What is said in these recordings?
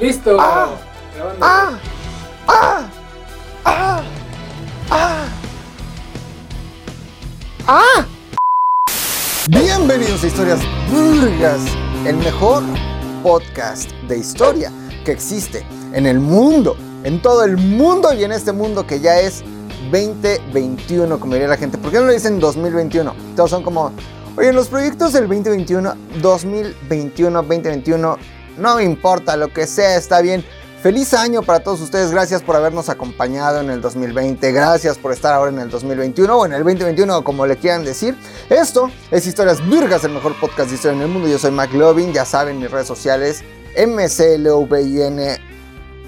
Listo. Ah. ¡Ah! ¡Ah! ¡Ah! ¡Ah! ¡Ah! Bienvenidos a Historias Burgas, el mejor podcast de historia que existe en el mundo, en todo el mundo y en este mundo que ya es 2021, como diría la gente. ¿Por qué no le dicen 2021? Todos son como, oye, los proyectos del 2021, 2021, 2021, no me importa, lo que sea, está bien. Feliz año para todos ustedes, gracias por habernos acompañado en el 2020, gracias por estar ahora en el 2021 o en el 2021 como le quieran decir. Esto es Historias Virgas, el mejor podcast de historia en el mundo. Yo soy McLovin, ya saben mis redes sociales, MCLOVIN,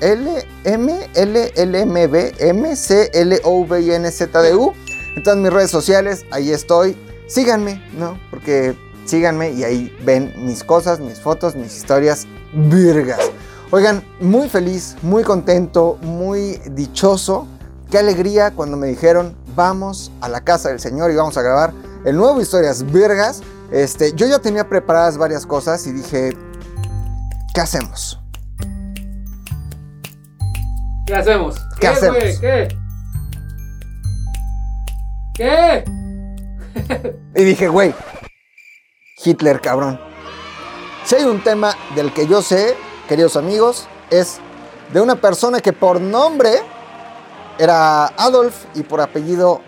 L, M, L, L, M, B, M, C, L, O, V, I, N, Z, D, U. En todas mis redes sociales, ahí estoy. Síganme, ¿no? Porque síganme y ahí ven mis cosas, mis fotos, mis historias virgas. Oigan, muy feliz, muy contento, muy dichoso. Qué alegría cuando me dijeron, vamos a la casa del Señor y vamos a grabar el nuevo Historias Virgas. Este, yo ya tenía preparadas varias cosas y dije, ¿qué hacemos? ¿Qué hacemos? ¿Qué hacemos? güey? ¿Qué? ¿Qué? Y dije, güey, Hitler, cabrón. Si hay un tema del que yo sé, queridos amigos, es de una persona que por nombre era Adolf y por apellido...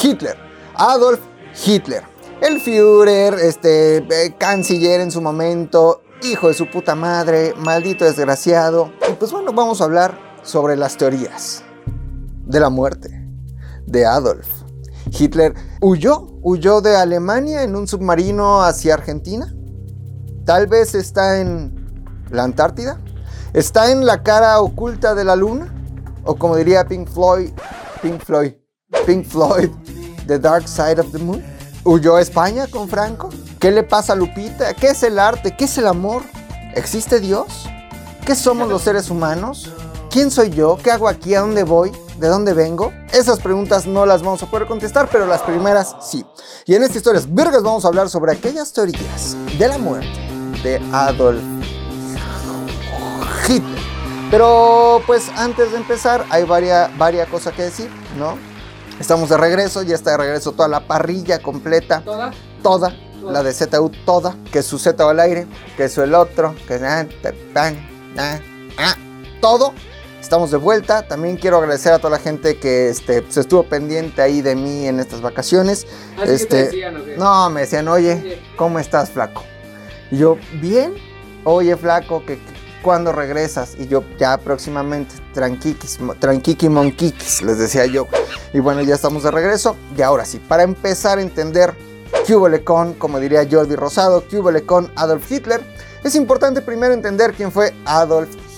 Hitler. Adolf Hitler. El Führer, este, eh, canciller en su momento, hijo de su puta madre, maldito desgraciado. Y pues bueno, vamos a hablar sobre las teorías de la muerte de Adolf. Hitler huyó, huyó de Alemania en un submarino hacia Argentina. Tal vez está en la Antártida. Está en la cara oculta de la luna. O como diría Pink Floyd, Pink Floyd, Pink Floyd, The Dark Side of the Moon. ¿Huyó a España con Franco? ¿Qué le pasa a Lupita? ¿Qué es el arte? ¿Qué es el amor? ¿Existe Dios? ¿Qué somos los seres humanos? ¿Quién soy yo? ¿Qué hago aquí? ¿A dónde voy? ¿De dónde vengo? Esas preguntas no las vamos a poder contestar, pero las primeras sí. Y en esta historia Vergas vamos a hablar sobre aquellas teorías de la muerte de Adolf Hitler. Pero pues antes de empezar hay varias, cosas que decir, ¿no? Estamos de regreso, ya está de regreso toda la parrilla completa, ¿Toda? toda, la de ZU toda, que su Z al aire, que su el otro, que ah, todo. Estamos de vuelta. También quiero agradecer a toda la gente que este, se estuvo pendiente ahí de mí en estas vacaciones. Así te Este, decían, ¿o qué? No, me decían, oye. ¿cómo estás, flaco? Y yo, bien. Oye, flaco, que ¿cuándo regresas? Y yo, ya próximamente, tranquiquis, tranquiqui monquiquis, les decía yo. Y bueno, ya estamos de regreso. Y ahora sí, para empezar a entender hubo con, como diría Jordi Rosado, hubo con Adolf Hitler, es importante primero entender quién fue Adolf Hitler.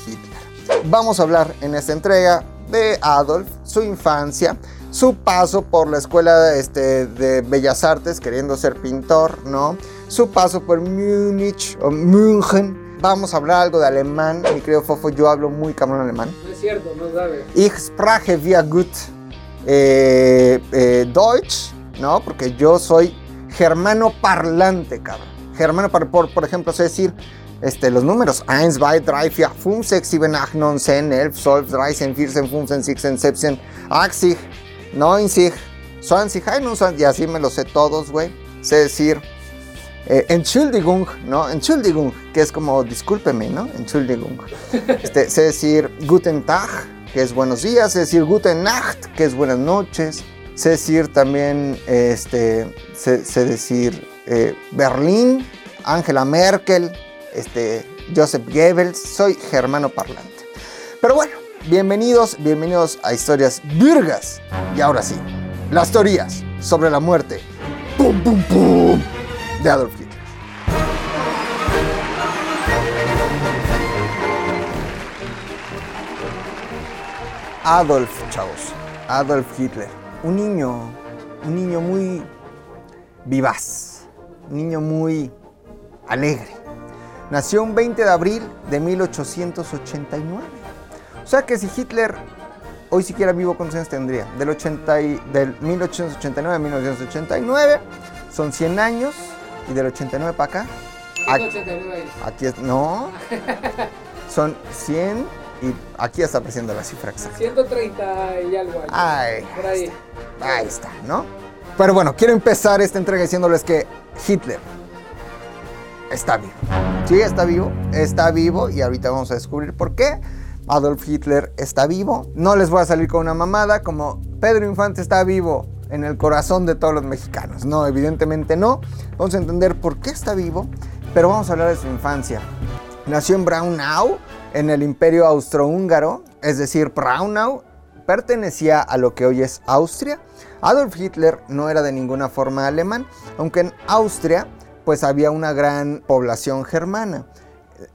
Vamos a hablar en esta entrega de Adolf, su infancia, su paso por la escuela este, de Bellas Artes queriendo ser pintor, ¿no? Su paso por Múnich o München. Vamos a hablar algo de alemán, mi querido Fofo, yo hablo muy cabrón alemán. No es cierto, no sabe. Ich spreche sehr gut eh, eh, Deutsch, ¿no? Porque yo soy germano parlante, cabrón. Germano por, por ejemplo, sé decir este, los números 1, 2, 3, 4, 5, 6, 7, 8, 9, 10, 11, 12, 13, 14, 15, 16, 17, 80, 90, 20, 21, y así me los sé todos, güey. Sé decir eh, Entschuldigung, ¿no? Entschuldigung, que es como discúlpeme, ¿no? Entschuldigung. Este, sé decir Guten Tag, que es buenos días, sé decir Guten Nacht, que es buenas noches, sé decir también, este, sé, sé decir eh, Berlín, Angela Merkel, este, Joseph Goebbels, soy germano parlante. Pero bueno, bienvenidos, bienvenidos a Historias Virgas. Y ahora sí, las teorías sobre la muerte. De Adolf Hitler. Adolf, chavos. Adolf Hitler. Un niño, un niño muy vivaz. Un niño muy alegre. Nació un 20 de abril de 1889. O sea que si Hitler hoy siquiera vivo, ¿cuántos años tendría? Del, 80 y- del 1889 a 1989 son 100 años y del 89 para acá Aquí, 189 años. aquí es, no, son 100 y aquí está apareciendo la cifra exacta. 130 y algo. años. Ay, Por ahí. Ahí está, ¿no? Pero bueno, quiero empezar esta entrega diciéndoles que Hitler está vivo. Sí, está vivo, está vivo y ahorita vamos a descubrir por qué. Adolf Hitler está vivo. No les voy a salir con una mamada como Pedro Infante está vivo en el corazón de todos los mexicanos. No, evidentemente no. Vamos a entender por qué está vivo, pero vamos a hablar de su infancia. Nació en Braunau, en el Imperio Austrohúngaro, es decir, Braunau pertenecía a lo que hoy es Austria. Adolf Hitler no era de ninguna forma alemán, aunque en Austria pues había una gran población germana.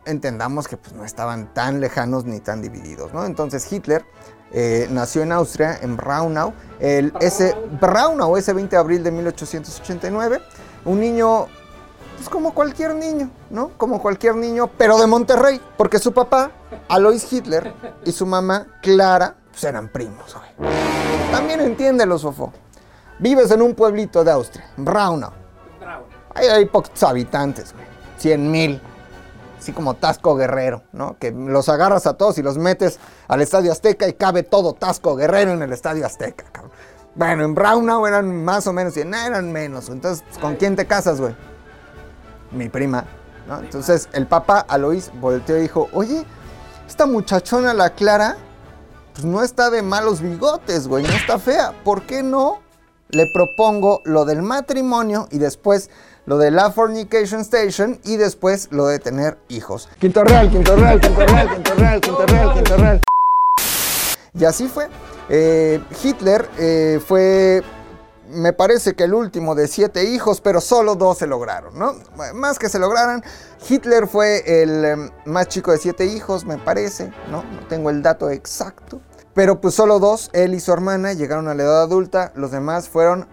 Entendamos que pues, no estaban tan lejanos ni tan divididos, ¿no? Entonces Hitler eh, nació en Austria, en Braunau, el ese, Braunau, ese 20 de abril de 1889. Un niño, pues como cualquier niño, ¿no? Como cualquier niño, pero de Monterrey, porque su papá, Alois Hitler, y su mamá, Clara, pues eran primos, güey. También entiéndelo, Sofo. Vives en un pueblito de Austria, Braunau. Hay pocos habitantes, güey. 100 mil. Así como Tasco Guerrero, ¿no? Que los agarras a todos y los metes al Estadio Azteca y cabe todo Tasco Guerrero en el Estadio Azteca, cabrón. Bueno, en Braunau eran más o menos, y en eran menos. Entonces, ¿con quién te casas, güey? Mi prima, ¿no? Entonces, el papá Alois volteó y dijo, oye, esta muchachona, la Clara, pues no está de malos bigotes, güey, no está fea. ¿Por qué no le propongo lo del matrimonio y después lo de la fornication station y después lo de tener hijos? Quinto real, quinto real, quinto real, quinto real, quinto real, quinto real. Y así fue. Eh, Hitler eh, fue, me parece que el último de siete hijos, pero solo dos se lograron, ¿no? Más que se lograran, Hitler fue el eh, más chico de siete hijos, me parece, ¿no? No tengo el dato exacto. Pero pues solo dos, él y su hermana, llegaron a la edad adulta, los demás fueron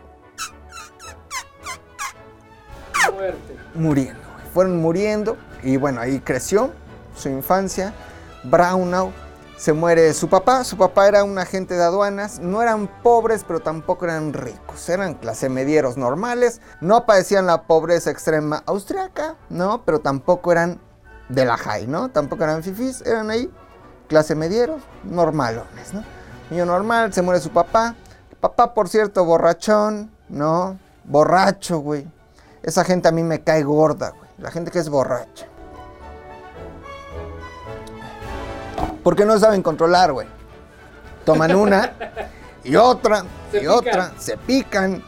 Muriendo, fueron muriendo y bueno, ahí creció su infancia. Braunau se muere su papá, su papá era un agente de aduanas, no eran pobres pero tampoco eran ricos, eran clase medieros normales, no padecían la pobreza extrema austriaca, no, pero tampoco eran de la high, ¿no? Tampoco eran fifís, eran ahí clase medieros, normalones, ¿no? Niño normal, se muere su papá, papá por cierto borrachón, ¿no? Borracho, güey. Esa gente a mí me cae gorda, güey. La gente que es borracha. Porque no saben controlar, güey. Toman una y otra Se y pican. otra, se pican,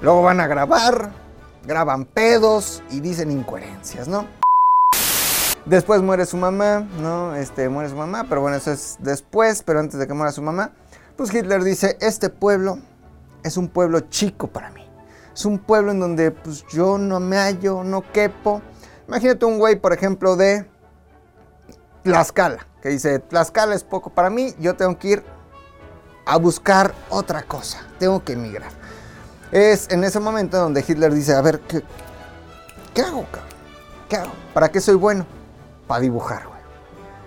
luego van a grabar, graban pedos y dicen incoherencias, ¿no? Después muere su mamá, ¿no? Este, muere su mamá, pero bueno, eso es después, pero antes de que muera su mamá, pues Hitler dice, este pueblo es un pueblo chico para mí. Es un pueblo en donde pues yo no me hallo, no quepo. Imagínate un güey, por ejemplo, de Tlaxcala, que dice, Tlaxcala es poco para mí, yo tengo que ir a buscar otra cosa, tengo que emigrar. Es en ese momento donde Hitler dice, a ver, ¿qué, qué hago, cabrón? ¿Qué hago? ¿Para qué soy bueno? Para dibujar, güey.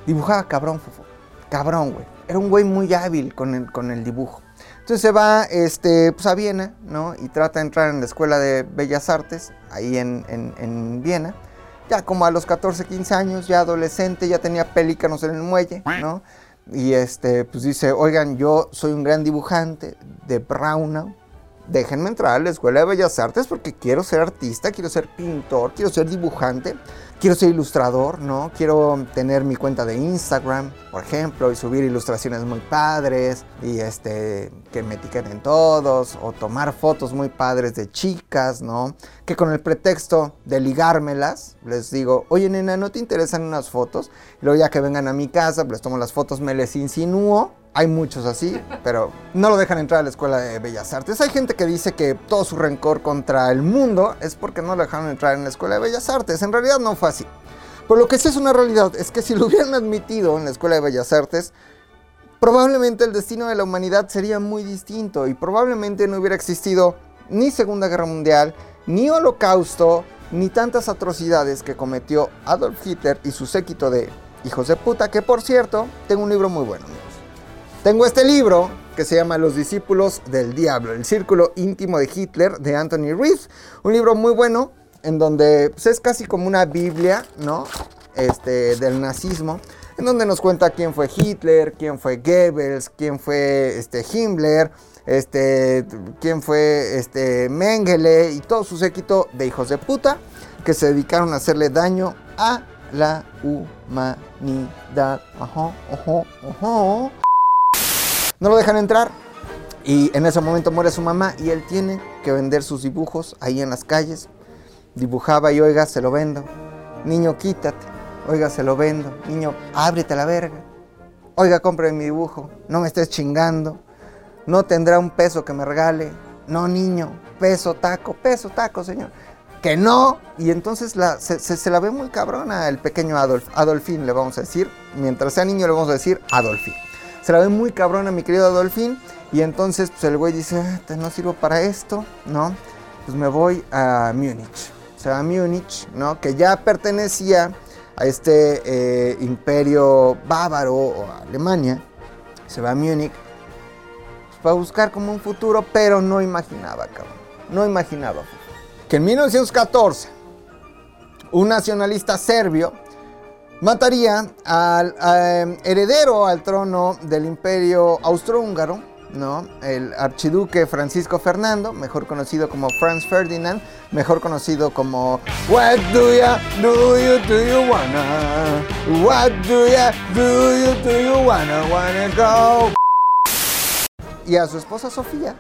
Dibujaba cabrón, fofo. Cabrón, güey. Era un güey muy hábil con el, con el dibujo. Entonces se va este, pues, a Viena, ¿no? Y trata de entrar en la Escuela de Bellas Artes, ahí en, en- en Viena. Ya como a los 14, 15 años, ya adolescente, ya tenía pelícanos en el muelle, ¿no? Y este, pues dice, oigan, yo soy un gran dibujante de Braunau. Déjenme entrar a la Escuela de Bellas Artes porque quiero ser artista, quiero ser pintor, quiero ser dibujante, quiero ser ilustrador, ¿no? Quiero tener mi cuenta de Instagram, por ejemplo, y subir ilustraciones muy padres y este que me etiqueten todos o tomar fotos muy padres de chicas, ¿no? Que con el pretexto de ligármelas les digo, "Oye, nena, ¿no te interesan unas fotos?" Y luego ya que vengan a mi casa, les tomo las fotos, me les insinúo hay muchos así, pero no lo dejan entrar a la Escuela de Bellas Artes. Hay gente que dice que todo su rencor contra el mundo es porque no lo dejaron entrar en la Escuela de Bellas Artes. En realidad no fue así. Pero lo que sí es una realidad es que si lo hubieran admitido en la Escuela de Bellas Artes, probablemente el destino de la humanidad sería muy distinto y probablemente no hubiera existido ni Segunda Guerra Mundial, ni Holocausto, ni tantas atrocidades que cometió Adolf Hitler y su séquito de hijos de puta, que por cierto, tengo un libro muy bueno, amigos. Tengo este libro que se llama Los discípulos del diablo, el círculo íntimo de Hitler de Anthony Reed, un libro muy bueno en donde pues, es casi como una Biblia, ¿no? Este, del nazismo, en donde nos cuenta quién fue Hitler, quién fue Goebbels, quién fue este, Himmler, este, quién fue este, Mengele y todo su séquito de hijos de puta que se dedicaron a hacerle daño a la humanidad. No lo dejan entrar y en ese momento muere su mamá y él tiene que vender sus dibujos ahí en las calles. Dibujaba y oiga, se lo vendo. Niño, quítate. Oiga, se lo vendo. Niño, ábrete la verga. Oiga, compre mi dibujo. No me estés chingando. No tendrá un peso que me regale. No, niño. Peso, taco, peso, taco, señor. Que no. Y entonces se- se la ve muy cabrona el pequeño Adolf. Adolfín le vamos a decir. Mientras sea niño le vamos a decir Adolfín. Se la ve muy cabrona mi querido Adolfín. Y entonces pues, el güey dice, "Ah, no sirvo para esto, ¿no? Pues me voy a Múnich. Se va a Múnich, ¿no? Que ya pertenecía a este eh, imperio bávaro o a Alemania. Se va a Múnich pues, para buscar como un futuro, pero no imaginaba, cabrón. No imaginaba. Que en 1914, un nacionalista serbio mataría al eh, heredero al trono del imperio austrohúngaro, ¿no? El archiduque Francisco Fernando, mejor conocido como Franz Ferdinand, mejor conocido como What do ya do you do you wanna? What do ya do you do you wanna wanna go? Y a su esposa Sofía.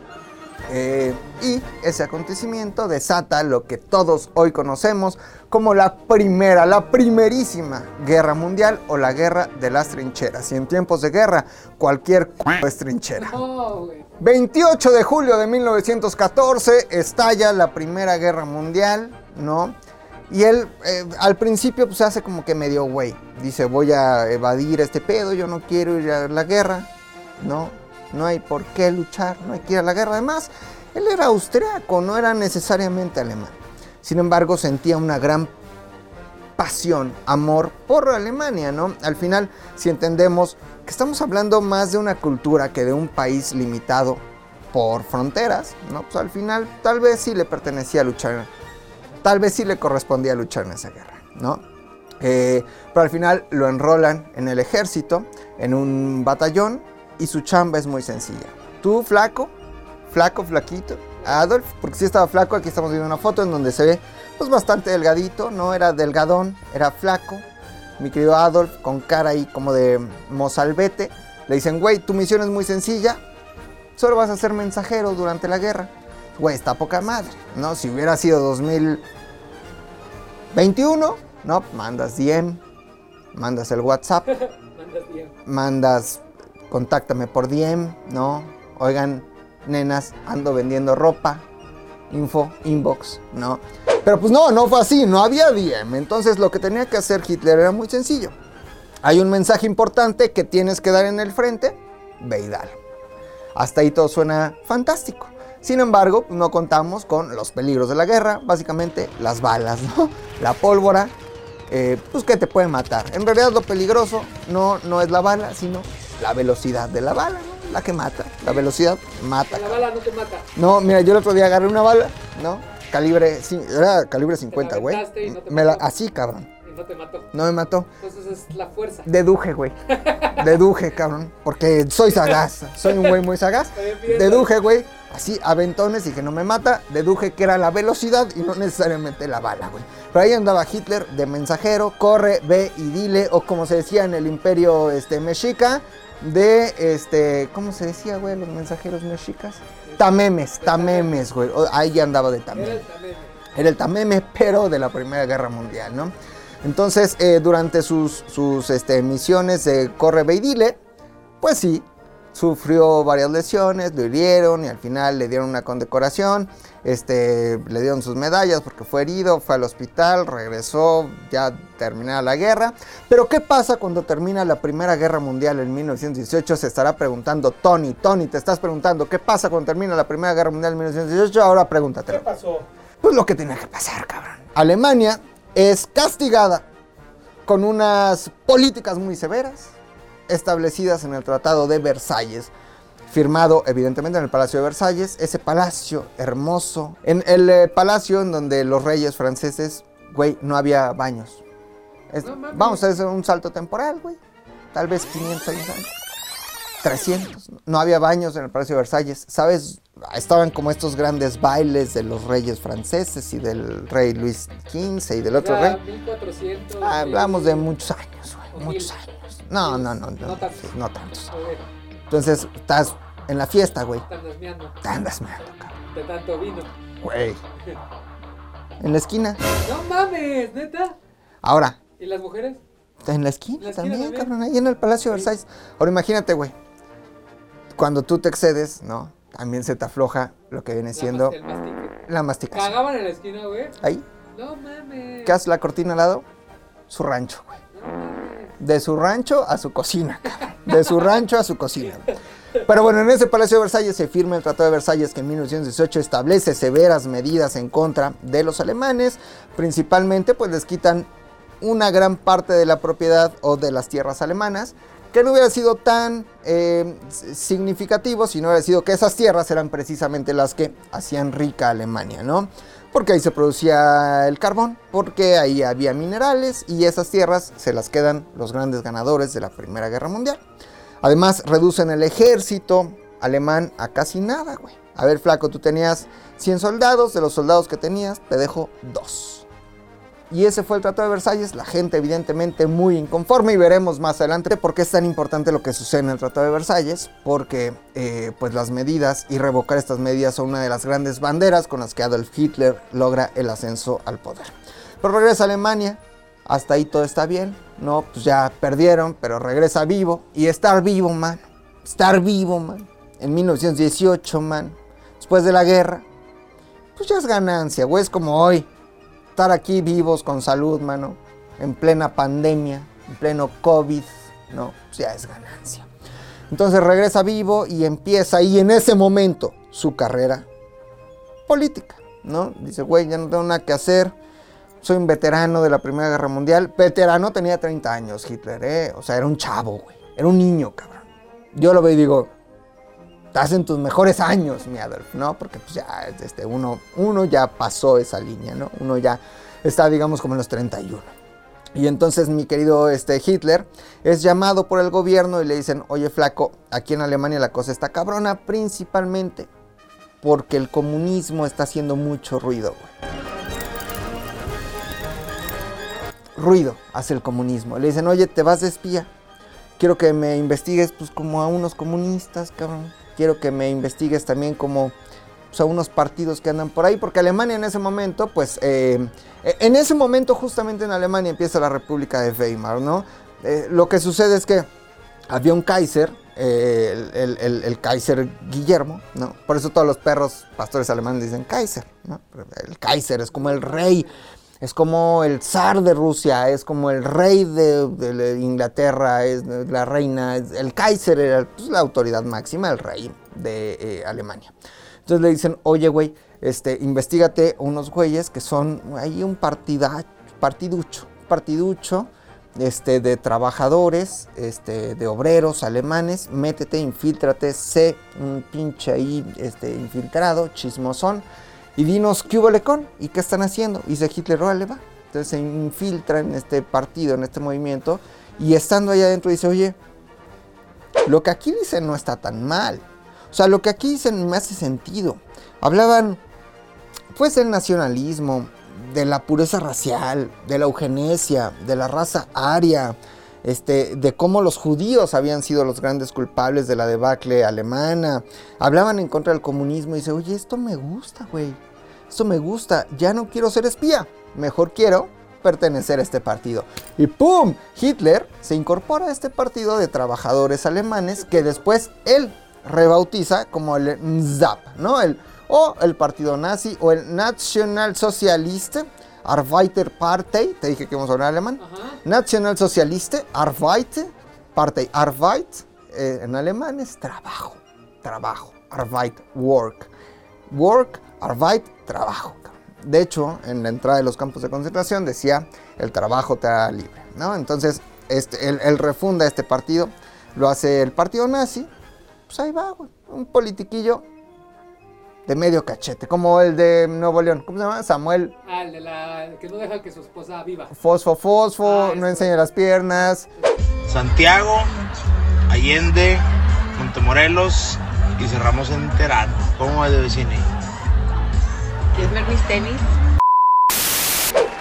Eh, y ese acontecimiento desata lo que todos hoy conocemos como la primera, la primerísima guerra mundial o la guerra de las trincheras. Y en tiempos de guerra, cualquier c es trinchera. No, güey. 28 de julio de 1914 estalla la Primera Guerra Mundial, ¿no? Y él eh, al principio pues se hace como que medio güey. Dice, voy a evadir este pedo, yo no quiero ir a la guerra, ¿no? No hay por qué luchar, no hay que ir a la guerra. Además, él era austriaco, no era necesariamente alemán. Sin embargo, sentía una gran pasión, amor por Alemania, ¿no? Al final, si entendemos que estamos hablando más de una cultura que de un país limitado por fronteras, ¿no? Pues al final tal vez sí le pertenecía a luchar, tal vez sí le correspondía luchar en esa guerra, ¿no? Eh, pero al final lo enrolan en el ejército, en un batallón, y su chamba es muy sencilla. Tú, flaco, flaco, flaquito, Adolf, porque sí estaba flaco, aquí estamos viendo una foto en donde se ve pues bastante delgadito, no era delgadón, era flaco. Mi querido Adolf, con cara ahí como de mozalbete, le dicen, güey, tu misión es muy sencilla, solo vas a ser mensajero durante la guerra. Güey, está poca madre, ¿no? Si hubiera sido 2021, no, mandas DM, mandas el WhatsApp, Mandas contáctame por DM, ¿no? Oigan, nenas, ando vendiendo ropa, info, inbox, ¿no? Pero pues no, no fue así, no había DM. Entonces lo que tenía que hacer Hitler era muy sencillo. Hay un mensaje importante que tienes que dar en el frente, ve y. Hasta ahí todo suena fantástico. Sin embargo, no contamos con los peligros de la guerra, básicamente las balas, ¿no? La pólvora, eh, pues que te puede matar. En realidad lo peligroso no, no es la bala, sino la velocidad de la bala, ¿no? La que mata. La velocidad mata. La bala no te mata. No, mira, yo el otro día agarré una bala, ¿no? Calibre, era calibre 50, güey. no Me la- así, cabrón. Y no te mató. No me mató. Entonces es la fuerza. Deduje, güey. Deduje, cabrón. Porque soy sagaz. Soy un güey muy sagaz. Deduje, güey. Así, aventones y que no me mata. Deduje que era la velocidad y no necesariamente la bala, güey. Pero ahí andaba Hitler de mensajero. Corre, ve y dile. O como se decía en el imperio este, mexica. De este. ¿Cómo se decía, güey? Los mensajeros mexicas. Tamemes, tamemes, güey. Ahí andaba de tamemes. el tameme. Era el tameme, pero de la Primera Guerra Mundial, ¿no? Entonces, eh, durante sus, sus este, misiones de Corre, Ve y Dile, pues sí, sufrió varias lesiones, lo hirieron y al final le dieron una condecoración, este, le dieron sus medallas porque fue herido, fue al hospital, regresó, ya terminada la guerra. Pero ¿qué pasa cuando termina la Primera Guerra Mundial en 1918? Se estará preguntando Tony, Tony, te estás preguntando, ¿qué pasa cuando termina la Primera Guerra Mundial en 1918? Ahora pregúntatelo. ¿Qué pasó? Pues lo que tenía que pasar, cabrón. Alemania es castigada con unas políticas muy severas establecidas en el Tratado de Versalles. Firmado evidentemente en el Palacio de Versalles, ese palacio hermoso, en el eh, palacio en donde los reyes franceses, güey, no había baños. Es- No vamos a hacer un salto temporal, güey. Tal vez 500 años antes. 300. No había baños en el Palacio de Versalles. ¿Sabes? Estaban como estos grandes bailes de los reyes franceses y del rey Luis XV y del otro rey. 1400. Ah, hablamos de muchos años, güey. Muchos años. No, no, no. No, No tantos. sí, no tantos. Entonces, estás en la fiesta, güey. están desmeando Te andas meando, cabrón. de tanto vino. Güey. En la esquina. No mames, neta. Ahora, ¿Y las mujeres? en la esquina, la también, también. cabrón. Ahí en el Palacio de. Versalles. Ahora, imagínate, güey. Cuando tú te excedes, ¿no? También se te afloja lo que viene La siendo mas- el mastique. la masticación. Cagaban en la esquina, güey. Ahí. No mames. ¿Qué hace la cortina al lado? Su rancho, güey. No mames. De su rancho a su cocina. De su rancho a su cocina. Pero bueno, en ese Palacio de Versalles se firma el Tratado de Versalles que en 1918 establece severas medidas en contra de los alemanes. Principalmente pues les quitan una gran parte de la propiedad o de las tierras alemanas. Que no hubiera sido tan eh, significativo si no hubiera sido que esas tierras eran precisamente las que hacían rica Alemania, ¿no? Porque ahí se producía el carbón, porque ahí había minerales y esas tierras se las quedan los grandes ganadores de la Primera Guerra Mundial. Además, reducen el ejército alemán a casi nada, güey. A ver, flaco, tú tenías 100 soldados, de los soldados que tenías, te dejo dos. Y ese fue el Tratado de Versalles, la gente evidentemente muy inconforme y veremos más adelante por qué es tan importante lo que sucede en el Tratado de Versalles, porque eh, pues las medidas y revocar estas medidas son una de las grandes banderas con las que Adolf Hitler logra el ascenso al poder. Pero regresa a Alemania, hasta ahí todo está bien, no, pues ya perdieron, pero regresa vivo. Y estar vivo, man, estar vivo, man, en 1918, man, después de la guerra, pues ya es ganancia, güey, es como hoy estar aquí vivos con salud, mano, en plena pandemia, en pleno COVID, no, pues ya es ganancia. Entonces regresa vivo y empieza ahí en ese momento su carrera política, ¿no? Dice, güey, ya no tengo nada que hacer, soy un veterano de la Primera Guerra Mundial. Veterano tenía 30 años Hitler, ¿eh? O sea, era un chavo, güey, era un niño, cabrón. Yo lo veo y digo, estás en tus mejores años, mi Adolf, ¿no? Porque pues ya, este, uno, uno ya pasó esa línea, ¿no? Uno ya está, digamos, como en los 31. Y entonces mi querido este, Hitler es llamado por el gobierno y le dicen, oye flaco, aquí en Alemania la cosa está cabrona, principalmente porque el comunismo está haciendo mucho ruido, güey. Ruido hace el comunismo. Le dicen, oye, te vas de espía. Quiero que me investigues pues como a unos comunistas, cabrón. Quiero que me investigues también como pues, a unos partidos que andan por ahí, porque Alemania en ese momento, pues, eh, en ese momento justamente en Alemania empieza la República de Weimar, ¿no? Eh, lo que sucede es que había un Kaiser, eh, el Kaiser Guillermo, ¿no? Por eso todos los perros pastores alemanes dicen Kaiser, ¿no? El Kaiser es como el rey, es como el zar de Rusia, es como el rey de, Inglaterra, es la reina, el Kaiser era pues, la autoridad máxima, el rey de eh, Alemania. Entonces le dicen, oye, güey, este, investigate unos güeyes que son ahí un partida, partiducho, partiducho, este, de trabajadores, este, de obreros alemanes, métete, infíltrate, sé un pinche ahí, este, infiltrado, chismosón, y dinos qué hubo lecón y qué están haciendo. Y dice Hitler, órale va. Entonces se infiltra en este partido, en este movimiento, y estando ahí adentro dice, oye, lo que aquí dicen no está tan mal. O sea, lo que aquí dicen me hace sentido. Hablaban, pues, del nacionalismo, de la pureza racial, de la eugenesia, de la raza aria, este, de cómo los judíos habían sido los grandes culpables de la debacle alemana. Hablaban en contra del comunismo y dice, oye, esto me gusta, güey. Esto me gusta. Ya no quiero ser espía. Mejor quiero pertenecer a este partido. Y ¡pum! Hitler se incorpora a este partido de trabajadores alemanes que después él rebautiza como el NSDAP, ¿no? El, o el partido nazi o el Nationalsozialiste Arbeiterpartei. Te dije que vamos a hablar alemán. Ajá. Nationalsozialiste Arbeit Partei. Arbeit eh, en alemán es trabajo. Trabajo. Arbeit, work. Work, Arbeit, trabajo. De hecho, en la entrada de los campos de concentración decía, el trabajo te hará libre, ¿no? Entonces, este, él, él refunda este partido, lo hace el partido nazi, pues ahí va, un politiquillo de medio cachete, como el de Nuevo León. ¿Cómo se llama? Samuel Ah, el de la que no deja que su esposa viva. Fosfo Fosfo, Ah, no enseña las piernas. Santiago, Allende, Montemorelos y cerramos en Terán. ¿Cómo es de vecino? ¿Quieres ver mis tenis?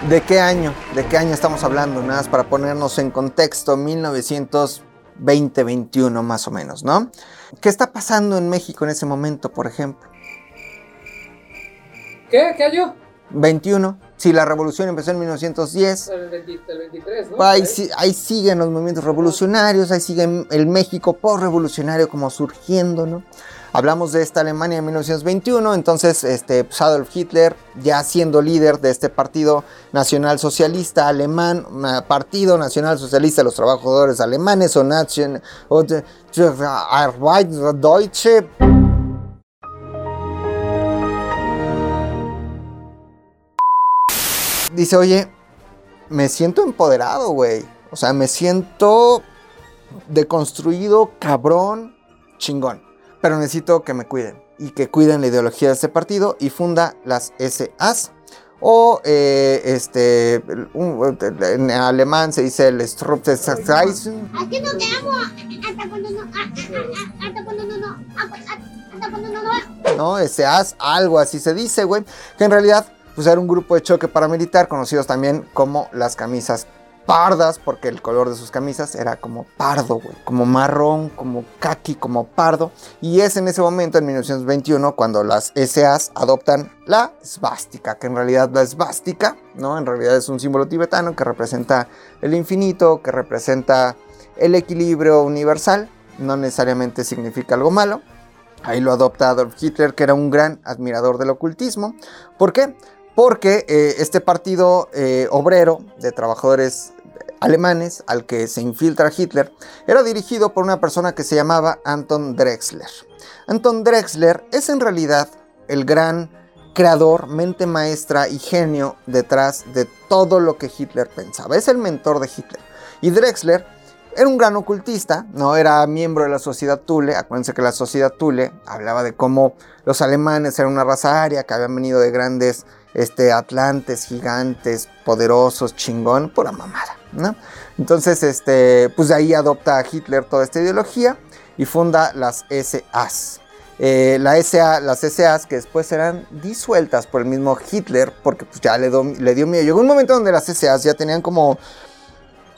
¿De qué año? ¿De qué año estamos hablando? Nada más para ponernos en contexto, 1920-21 más o menos, ¿no? ¿Qué está pasando en México en ese momento, por ejemplo? ¿Qué? ¿Qué año? 21. Si la revolución empezó en 1910, El, 20 el 23, ¿no? ahí, Ahí. sí- ahí siguen los movimientos revolucionarios, ahí sigue el México post-revolucionario como surgiendo, ¿no? Hablamos de esta Alemania en 1921, entonces este, pues, Adolf Hitler, ya siendo líder de este partido nacional socialista alemán, Partido Nacional Socialista de los Trabajadores Alemanes o Nation o Deutsche, dice, oye, me siento empoderado, güey. O sea, me siento deconstruido, cabrón, chingón. Pero necesito que me cuiden y que cuiden la ideología de este partido y funda las SAS. O eh, este, un- en alemán se dice el Strupptesatzreisen. Aquí no te amo hasta cuando no, ah, ah, ah, hasta cuando no, no, ah, ah, hasta cuando no, no. ¿no? SAS, algo así se dice, güey. Que en realidad, pues era un grupo de choque paramilitar, conocidos también como las camisas pardas, porque el color de sus camisas era como pardo, güey. Como marrón, como kaki, como pardo. Y es en ese momento, en 1921, cuando las SAS adoptan la svástica, que en realidad la svástica, ¿no? En realidad es un símbolo tibetano que representa el infinito, que representa el equilibrio universal. No necesariamente significa algo malo. Ahí lo adopta Adolf Hitler, que era un gran admirador del ocultismo. ¿Por qué? Porque eh, este partido eh, obrero de trabajadores alemanes al que se infiltra Hitler era dirigido por una persona que se llamaba Anton Drexler. Anton Drexler es en realidad el gran creador, mente maestra y genio detrás de todo lo que Hitler pensaba. Es el mentor de Hitler. Y Drexler era un gran ocultista, no era miembro de la sociedad Thule. Acuérdense que la sociedad Thule hablaba de cómo los alemanes eran una raza aria que habían venido de grandes este, atlantes, gigantes, poderosos, chingón, pura mamada, ¿no? Entonces, este, pues de ahí adopta a Hitler toda esta ideología y funda las SAS. Eh, la las SAS que después serán disueltas por el mismo Hitler porque pues, ya le dio miedo. Llegó un momento donde las SAS ya tenían como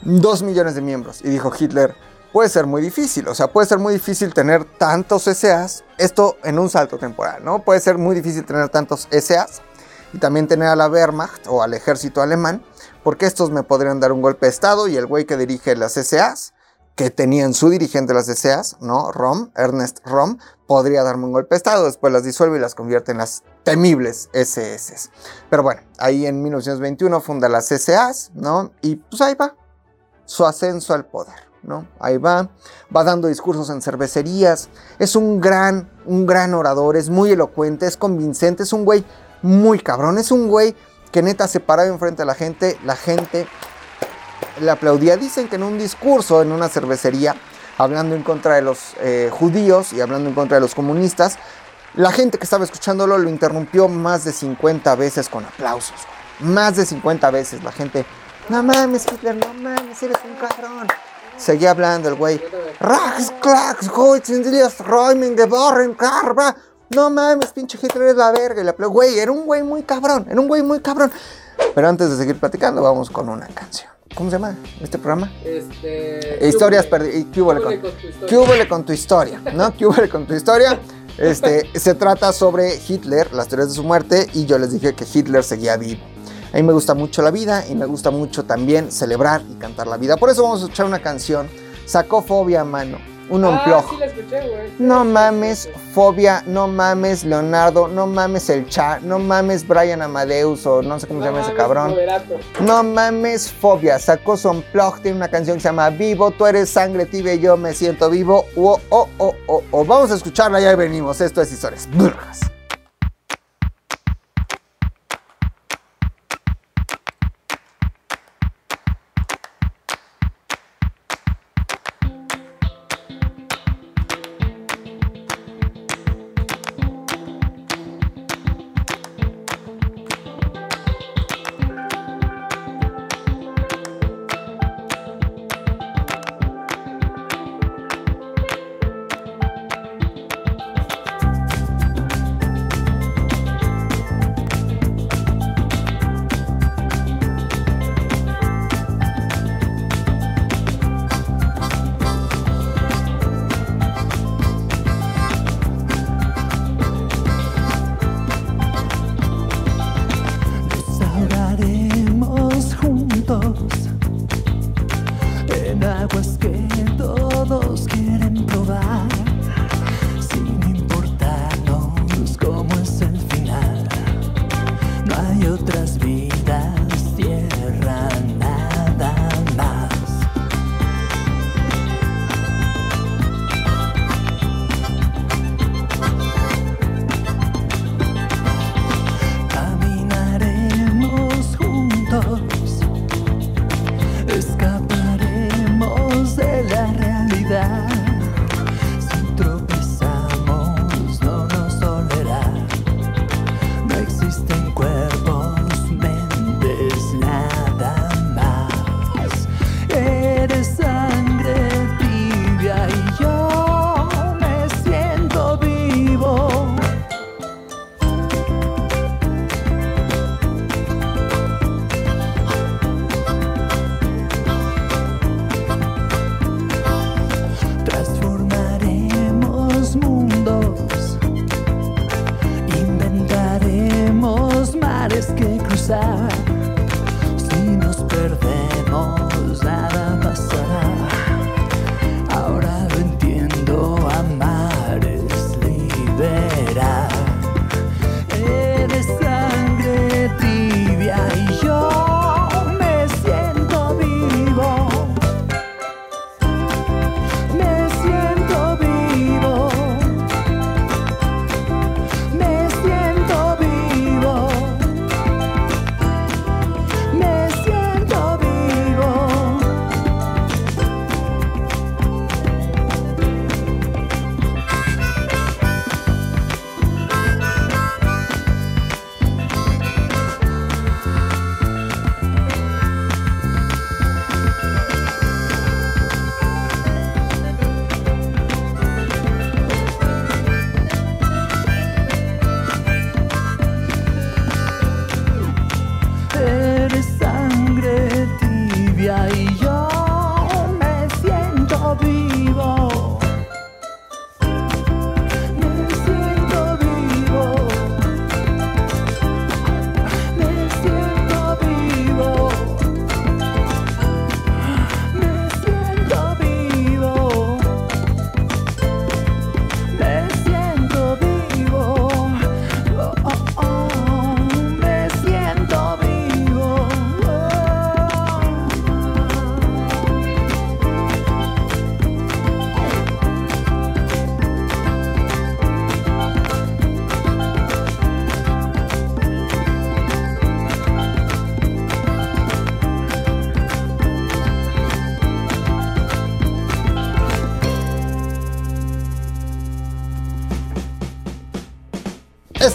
2 millones de miembros. Y dijo Hitler, puede ser muy difícil, o sea, puede ser muy difícil tener tantos SAs, esto en un salto temporal, ¿no? Puede ser muy difícil tener tantos SAs y también tener a la Wehrmacht o al ejército alemán, porque estos me podrían dar un golpe de estado y el güey que dirige las SAs, que tenían su dirigente las SAs, ¿no? Rom, Ernest Rom, podría darme un golpe de estado, después las disuelve y las convierte en las temibles SS. Pero bueno, ahí en 1921 funda las SAs, ¿no? Y pues ahí va, su ascenso al poder, ¿no? Ahí va, va dando discursos en cervecerías, es un gran, un gran orador, es muy elocuente, es convincente, es un güey muy cabrón, es un güey que neta se paraba enfrente a la gente, la gente le aplaudía. Dicen que en un discurso en una cervecería, hablando en contra de los eh, judíos y hablando en contra de los comunistas, la gente que estaba escuchándolo lo interrumpió más de 50 veces con aplausos. Más de 50 veces la gente, no mames Hitler, no mames, eres un cabrón. Seguía hablando el güey. Rax, clax, Hoitzendilias, Räumen, Geborren, Karba. No mames, pinche Hitler es la verga. Y le aplaudió. Güey, era un güey muy cabrón. Era un güey muy cabrón. Pero antes de seguir platicando, vamos con una canción. ¿Cómo se llama este programa? Este. Historias perdidas. ¿Qué hubo ¿Qué con, con con tu historia? ¿No? ¿Qué hubo con tu historia? Este, se trata sobre Hitler, las teorías de su muerte, y yo les dije que Hitler seguía vivo. A mí me gusta mucho la vida y me gusta mucho también celebrar y cantar la vida. Por eso vamos a escuchar una canción. Sacó fobia a mano. Un Ah, unplug. sí la escuché, güey. No mames, Fobia, no mames, Leonardo, no mames el chat, no mames Brian Amadeus o no sé cómo se llama ese cabrón. moderato. No mames, Fobia, sacó su unplug, tiene una canción que se llama Vivo, tú eres sangre tibia y yo me siento vivo. Oh, oh, oh, oh, oh. Vamos a escucharla y ahí venimos. Esto es Historias Burgas.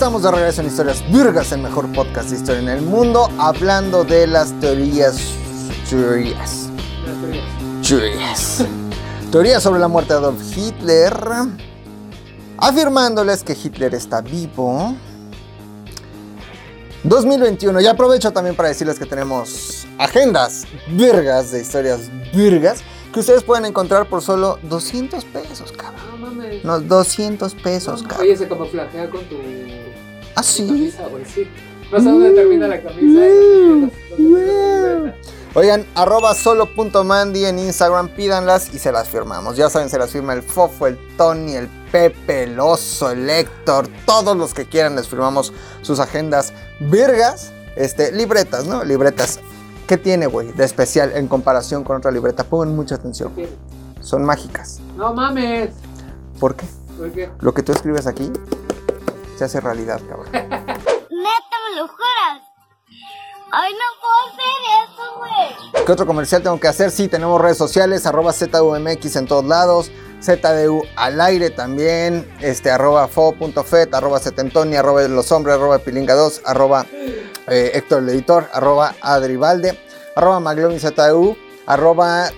Estamos de regreso en Historias Virgas, el mejor podcast de historia en el mundo, hablando de las teorías. Teorías. Las teorías. Teorías. Teorías sobre la muerte de Adolf Hitler. Afirmándoles que Hitler está vivo. 2021. Y aprovecho también para decirles que tenemos agendas virgas de historias virgas que ustedes pueden encontrar por solo 200 pesos, cabrón. No mames. No, 200 pesos, No, cabrón. Oye, se camuflajea con tu ¿Ah, sí? camisa, güey, sí. No sé dónde termina la camisa. Mm, ¿eh? Oigan, arroba solo.mandy en Instagram, pídanlas y se las firmamos. Ya saben, se las firma el Fofo, el Tony, el Pepe, el Oso, el Héctor, todos los que quieran les firmamos sus agendas virgas, este, libretas, ¿no? Libretas. ¿Qué tiene, güey, de especial en comparación con otra libreta? Pongan mucha atención. Son mágicas. No mames. ¿Por qué? ¿Por qué? Lo que tú escribes aquí se hace realidad, cabrón. Neta, me lo juras. Ay, no puedo hacer eso, güey. ¿Qué otro comercial tengo que hacer? Sí, tenemos redes sociales, arroba ZUMX en todos lados, ZDU al aire también, este, arroba fo.fet, arroba setentoni, arroba los hombres, arroba pilinga2, arroba eh, Héctor el editor, arroba adribalde, arroba maglovin ZDU, arroba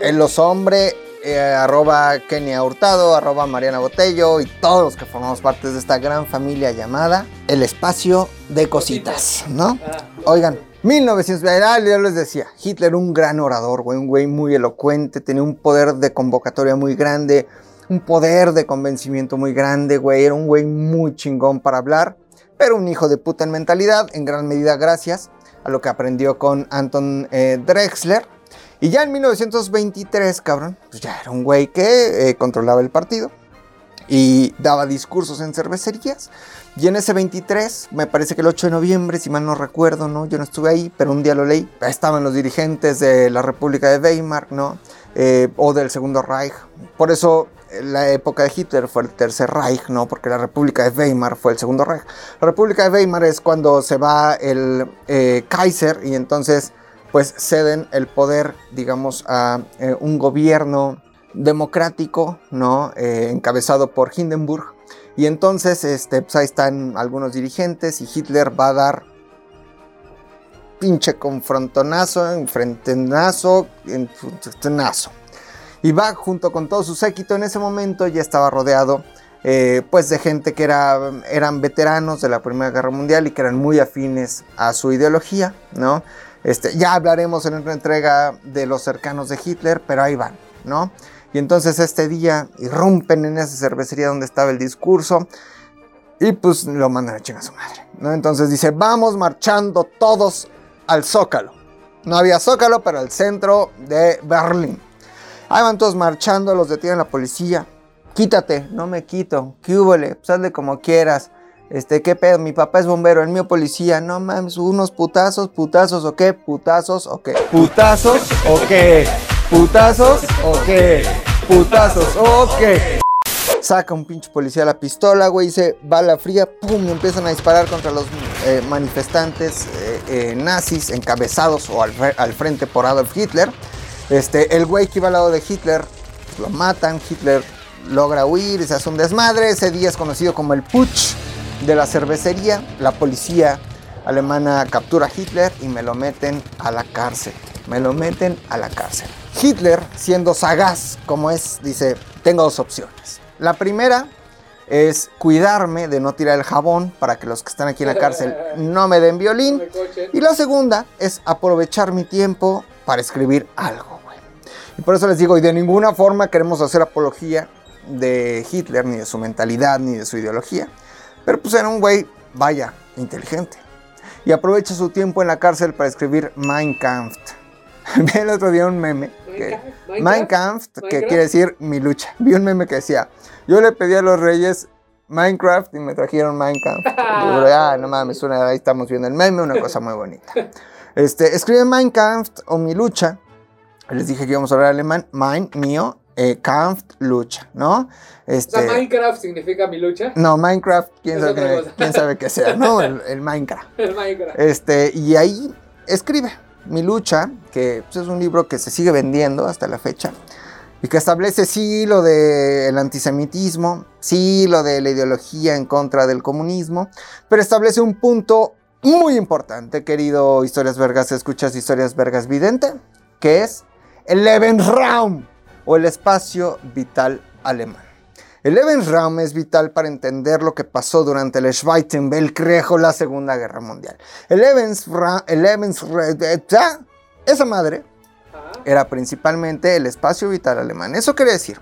En los hombres. Eh, arroba Kenia Hurtado, arroba Mariana Botello y todos los que formamos parte de esta gran familia llamada El Espacio de Cositas, ¿no? Ah, Oigan, 1900, ah, ya les decía, Hitler un gran orador, güey, un güey muy elocuente, tenía un poder de convocatoria muy grande, un poder de convencimiento muy grande, güey, era un güey muy chingón para hablar, pero un hijo de puta en mentalidad, en gran medida gracias a lo que aprendió con Anton eh, Drexler. Y ya en 1923, cabrón, pues ya era un güey que eh, controlaba el partido y daba discursos en cervecerías. Y en ese 23, me parece que el 8 de noviembre, si mal no recuerdo, ¿no? Yo no estuve ahí, pero un día lo leí. Estaban los dirigentes de la República de Weimar, ¿no? Eh, o del Segundo Reich. Por eso eh, la época de Hitler fue el Tercer Reich, ¿no? Porque la República de Weimar fue el Segundo Reich. La República de Weimar es cuando se va el Kaiser y entonces pues ceden el poder, digamos, a eh, un gobierno democrático, ¿no? Eh, encabezado por Hindenburg. Y entonces, este, pues ahí están algunos dirigentes y Hitler va a dar pinche confrontonazo, enfrentenazo, enfrentenazo. Y va junto con todo su séquito. En ese momento ya estaba rodeado eh, pues de gente que era, eran veteranos de la Primera Guerra Mundial y que eran muy afines a su ideología, ¿no? Este, ya hablaremos en otra entrega de los cercanos de Hitler, pero ahí van, ¿no? Y entonces este día irrumpen en esa cervecería donde estaba el discurso y pues lo mandan a chingar a su madre, ¿no? Entonces dice, vamos marchando todos al Zócalo. No había Zócalo, pero al centro de Berlín. Ahí van todos marchando, los detiene la policía. Quítate, no me quito. ¿Qué? Pues hazle como quieras. Este, ¿qué pedo? Mi papá es bombero, el mío policía. No mames, unos putazos, putazos o qué, putazos o qué. Putazos o qué. Putazos o qué. Putazos o qué. Saca un pinche policía la pistola, güey, dice bala fría, pum, y empiezan a disparar contra los eh, manifestantes eh, eh, nazis encabezados o al, al frente por Adolf Hitler. Este, el güey que iba al lado de Hitler, pues, lo matan, Hitler logra huir y se hace un desmadre. Ese día es conocido como el Putsch de la cervecería. La policía alemana captura a Hitler y me lo meten a la cárcel. Me lo meten a la cárcel. Hitler, siendo sagaz como es, dice, tengo dos opciones. La primera es cuidarme de no tirar el jabón para que los que están aquí en la cárcel no me den violín. Y la segunda es aprovechar mi tiempo para escribir algo. Y por eso les digo, y de ninguna forma queremos hacer apología de Hitler, ni de su mentalidad, ni de su ideología. Pero pues era un güey, vaya, inteligente. Y aprovecha su tiempo en la cárcel para escribir Mein Kampf. Vi el otro día un meme. Que, Kampf, Kampf, que Minecraft. quiere decir mi lucha. Vi un meme que decía, yo le pedí a los reyes Minecraft y me trajeron Minecraft. Y yo, ah, no mames, una, ahí estamos viendo el meme, una cosa muy bonita. Este, escribe Minecraft o mi lucha. Les dije que íbamos a hablar alemán. Mein, mío, eh, Kampf, lucha, ¿no? O Este, sea, Minecraft significa mi lucha. no, Minecraft, quién sabe, qué- quién sabe qué sea, ¿no? El, el Minecraft. El Minecraft. Este, y ahí escribe Mi lucha, que pues, es un libro que se sigue vendiendo hasta la fecha. Y que establece sí lo del antisemitismo, sí lo de la ideología en contra del comunismo, pero establece un punto muy importante, querido Historias Vergas, escuchas Historias Vergas Vidente, que es el Lebensraum o el espacio vital alemán. El Lebensraum es vital para entender lo que pasó durante el Zweiten Weltkrieg o la Segunda Guerra Mundial. El Lebensraum, el Lebensraum, esa madre era principalmente el espacio vital alemán. Eso quiere decir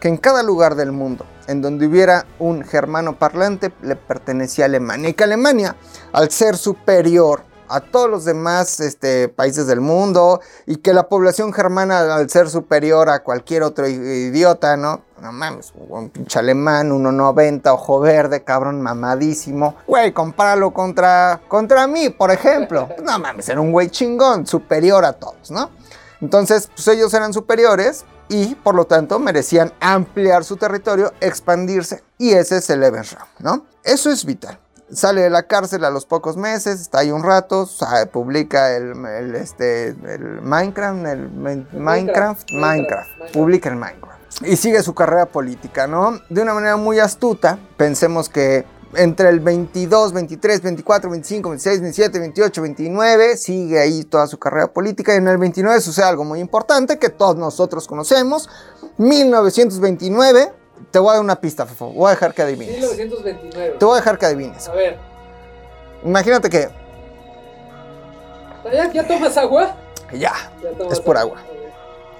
que en cada lugar del mundo en donde hubiera un germano parlante le pertenecía a Alemania y que Alemania, al ser superior a todos los demás este, países del mundo y que la población germana al ser superior a cualquier otro idiota, ¿no? No mames, un pinche alemán, 1.90, ojo verde, cabrón, mamadísimo. Güey, compáralo contra, contra mí, por ejemplo. No mames, era un güey chingón, superior a todos, ¿no? Entonces, pues ellos eran superiores y por lo tanto merecían ampliar su territorio, expandirse y ese es el Lebensraum, ¿no? Eso es vital. Sale de la cárcel a los pocos meses, está ahí un rato, publica el, el, este, el Minecraft, el Min- Minecraft, Minecraft, Minecraft, Minecraft. publica el Minecraft. Y sigue su carrera política, ¿no? De una manera muy astuta, pensemos que entre el 22, 23, 24, 25, 26, 27, 28, 29, sigue ahí toda su carrera política y en el 29 sucede algo muy importante que todos nosotros conocemos. 1929, te voy a dar una pista, Fofo, voy a dejar que adivines. 1929. Te voy a dejar que adivines. A ver. Imagínate que ¿Ya, ya tomas agua? ya, Ya tomas Es por agua.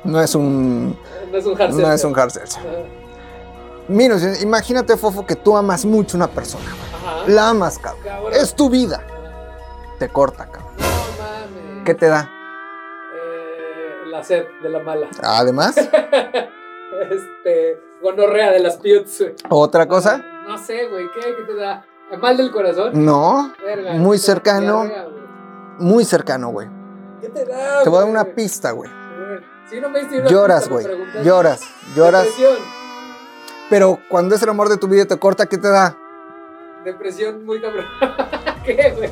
No es un, No es un hard no es un hard. Mira, imagínate, Fofo, que tú amas mucho a una persona. Ajá. La amas, cabrón. Cabrón. Es tu vida. Te corta, cabrón. No ¿Qué te da? Eh, la sed de la mala. Además, Este. Gonorrea de las piuts, güey. otra cosa. No sé, güey. ¿Qué, ¿Qué te da? ¿Mal del corazón? No, Verga, muy cercano. Diarrea, muy cercano, güey. ¿Qué te da? Te voy a dar una pista, güey. Si no me una Lloras, güey. Lloras, lloras. Depresión. Pero cuando es el amor de tu vida y te corta, ¿qué te da? Depresión muy cabrón. ¿Qué, güey?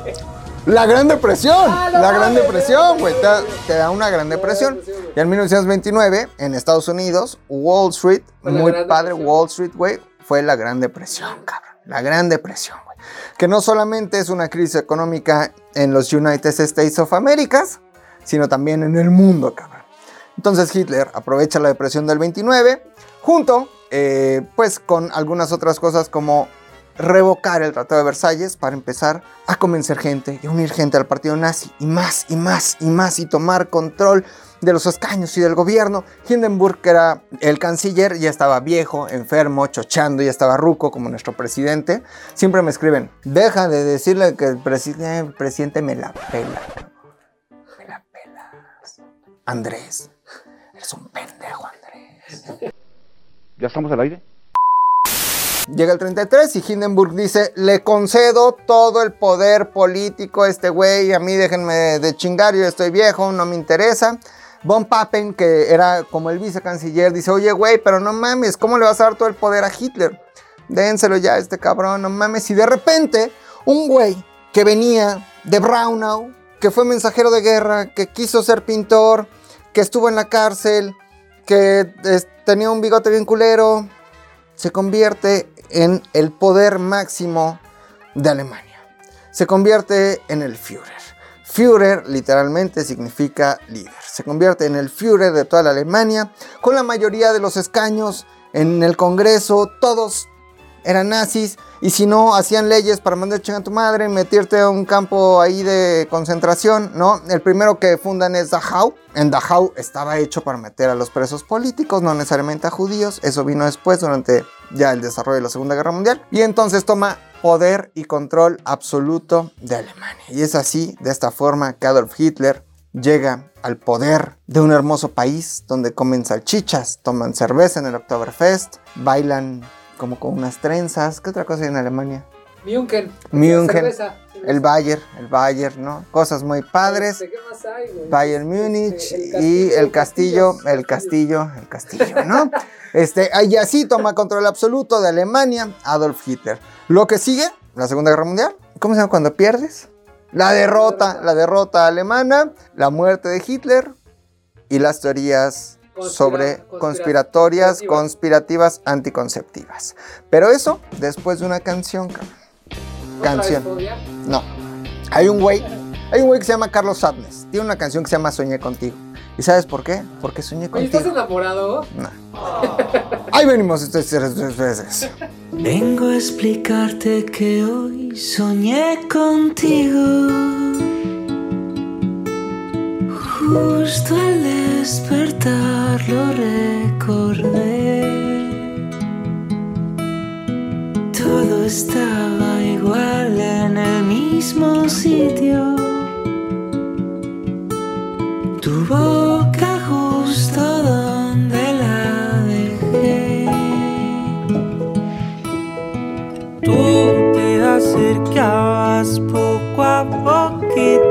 La Gran Depresión. Ah, la Gran Depresión, güey. Te, da- no. te da una Gran Depresión. Y en 1929, en Estados Unidos, Wall Street, Fue muy padre. Wall Street, güey, fue la Gran Depresión, cabrón. La Gran Depresión, güey. Que no solamente es una crisis económica en los United States of America, sino también en el mundo, cabrón. Entonces Hitler aprovecha la depresión del 29, junto, eh, pues, con algunas otras cosas como revocar el Tratado de Versalles para empezar a convencer gente y unir gente al partido nazi y más y más y más y tomar control de los escaños y del gobierno. Hindenburg, que era el canciller, ya estaba viejo, enfermo, chochando, ya estaba ruco como nuestro presidente. Siempre me escriben, deja de decirle que el presidente me la pela. Me la pelas. Andrés, eres un pendejo, Andrés. ¿Ya estamos al aire? Llega el 33 y Hindenburg dice, le concedo todo el poder político a este güey, a mí déjenme de chingar, yo estoy viejo, no me interesa. Von Papen, que era como el vicecanciller, dice, oye güey, pero no mames, ¿cómo le vas a dar todo el poder a Hitler? Dénselo ya a este cabrón, no mames. Y de repente, un güey que venía de Braunau, que fue mensajero de guerra, que quiso ser pintor, que estuvo en la cárcel, que tenía un bigote bien culero, se convierte en el poder máximo de Alemania. Se convierte en el Führer. Führer literalmente significa líder. Se convierte en el Führer de toda la Alemania, con la mayoría de los escaños en el Congreso, todos eran nazis, y si no, hacían leyes para mandar a tu madre, meterte a un campo ahí de concentración, ¿no? El primero que fundan es Dachau. En Dachau estaba hecho para meter a los presos políticos, no necesariamente a judíos. Eso vino después, durante ya el desarrollo de la Segunda Guerra Mundial. Y entonces toma poder y control absoluto de Alemania. Y es así, de esta forma, que Adolf Hitler llega al poder de un hermoso país donde comen salchichas, toman cerveza en el Oktoberfest, bailan como con unas trenzas. ¿Qué otra cosa hay en Alemania? München. München. Cerveza, cerveza. El Bayern, el Bayern, ¿no? Cosas muy padres. Este, ¿Qué más hay, güey? Bayern Múnich Este, y el castillo, el castillo, el castillo, ¿no? Este, y así toma control absoluto de Alemania Adolf Hitler. Lo que sigue, la Segunda Guerra Mundial, ¿cómo se llama cuando pierdes? La derrota, la derrota alemana, la muerte de Hitler y las teorías Conspira- sobre conspira- conspiratorias, conspirativas. conspirativas anticonceptivas. Pero eso después de una canción, cabrón. ¿Otra canción. No. Hay un güey, hay un güey que se llama Carlos Sadness. Tiene una canción que se llama Soñé contigo. ¿Y sabes por qué? Porque soñé Oye, ¿estás contigo. enamorado? No. Ahí venimos estos tres veces. Vengo a explicarte que hoy soñé contigo. Justo al despertar lo recordé. Todo estaba igual en el mismo sitio. Tu boca justo donde la dejé. Tú te acercabas poco a poquito,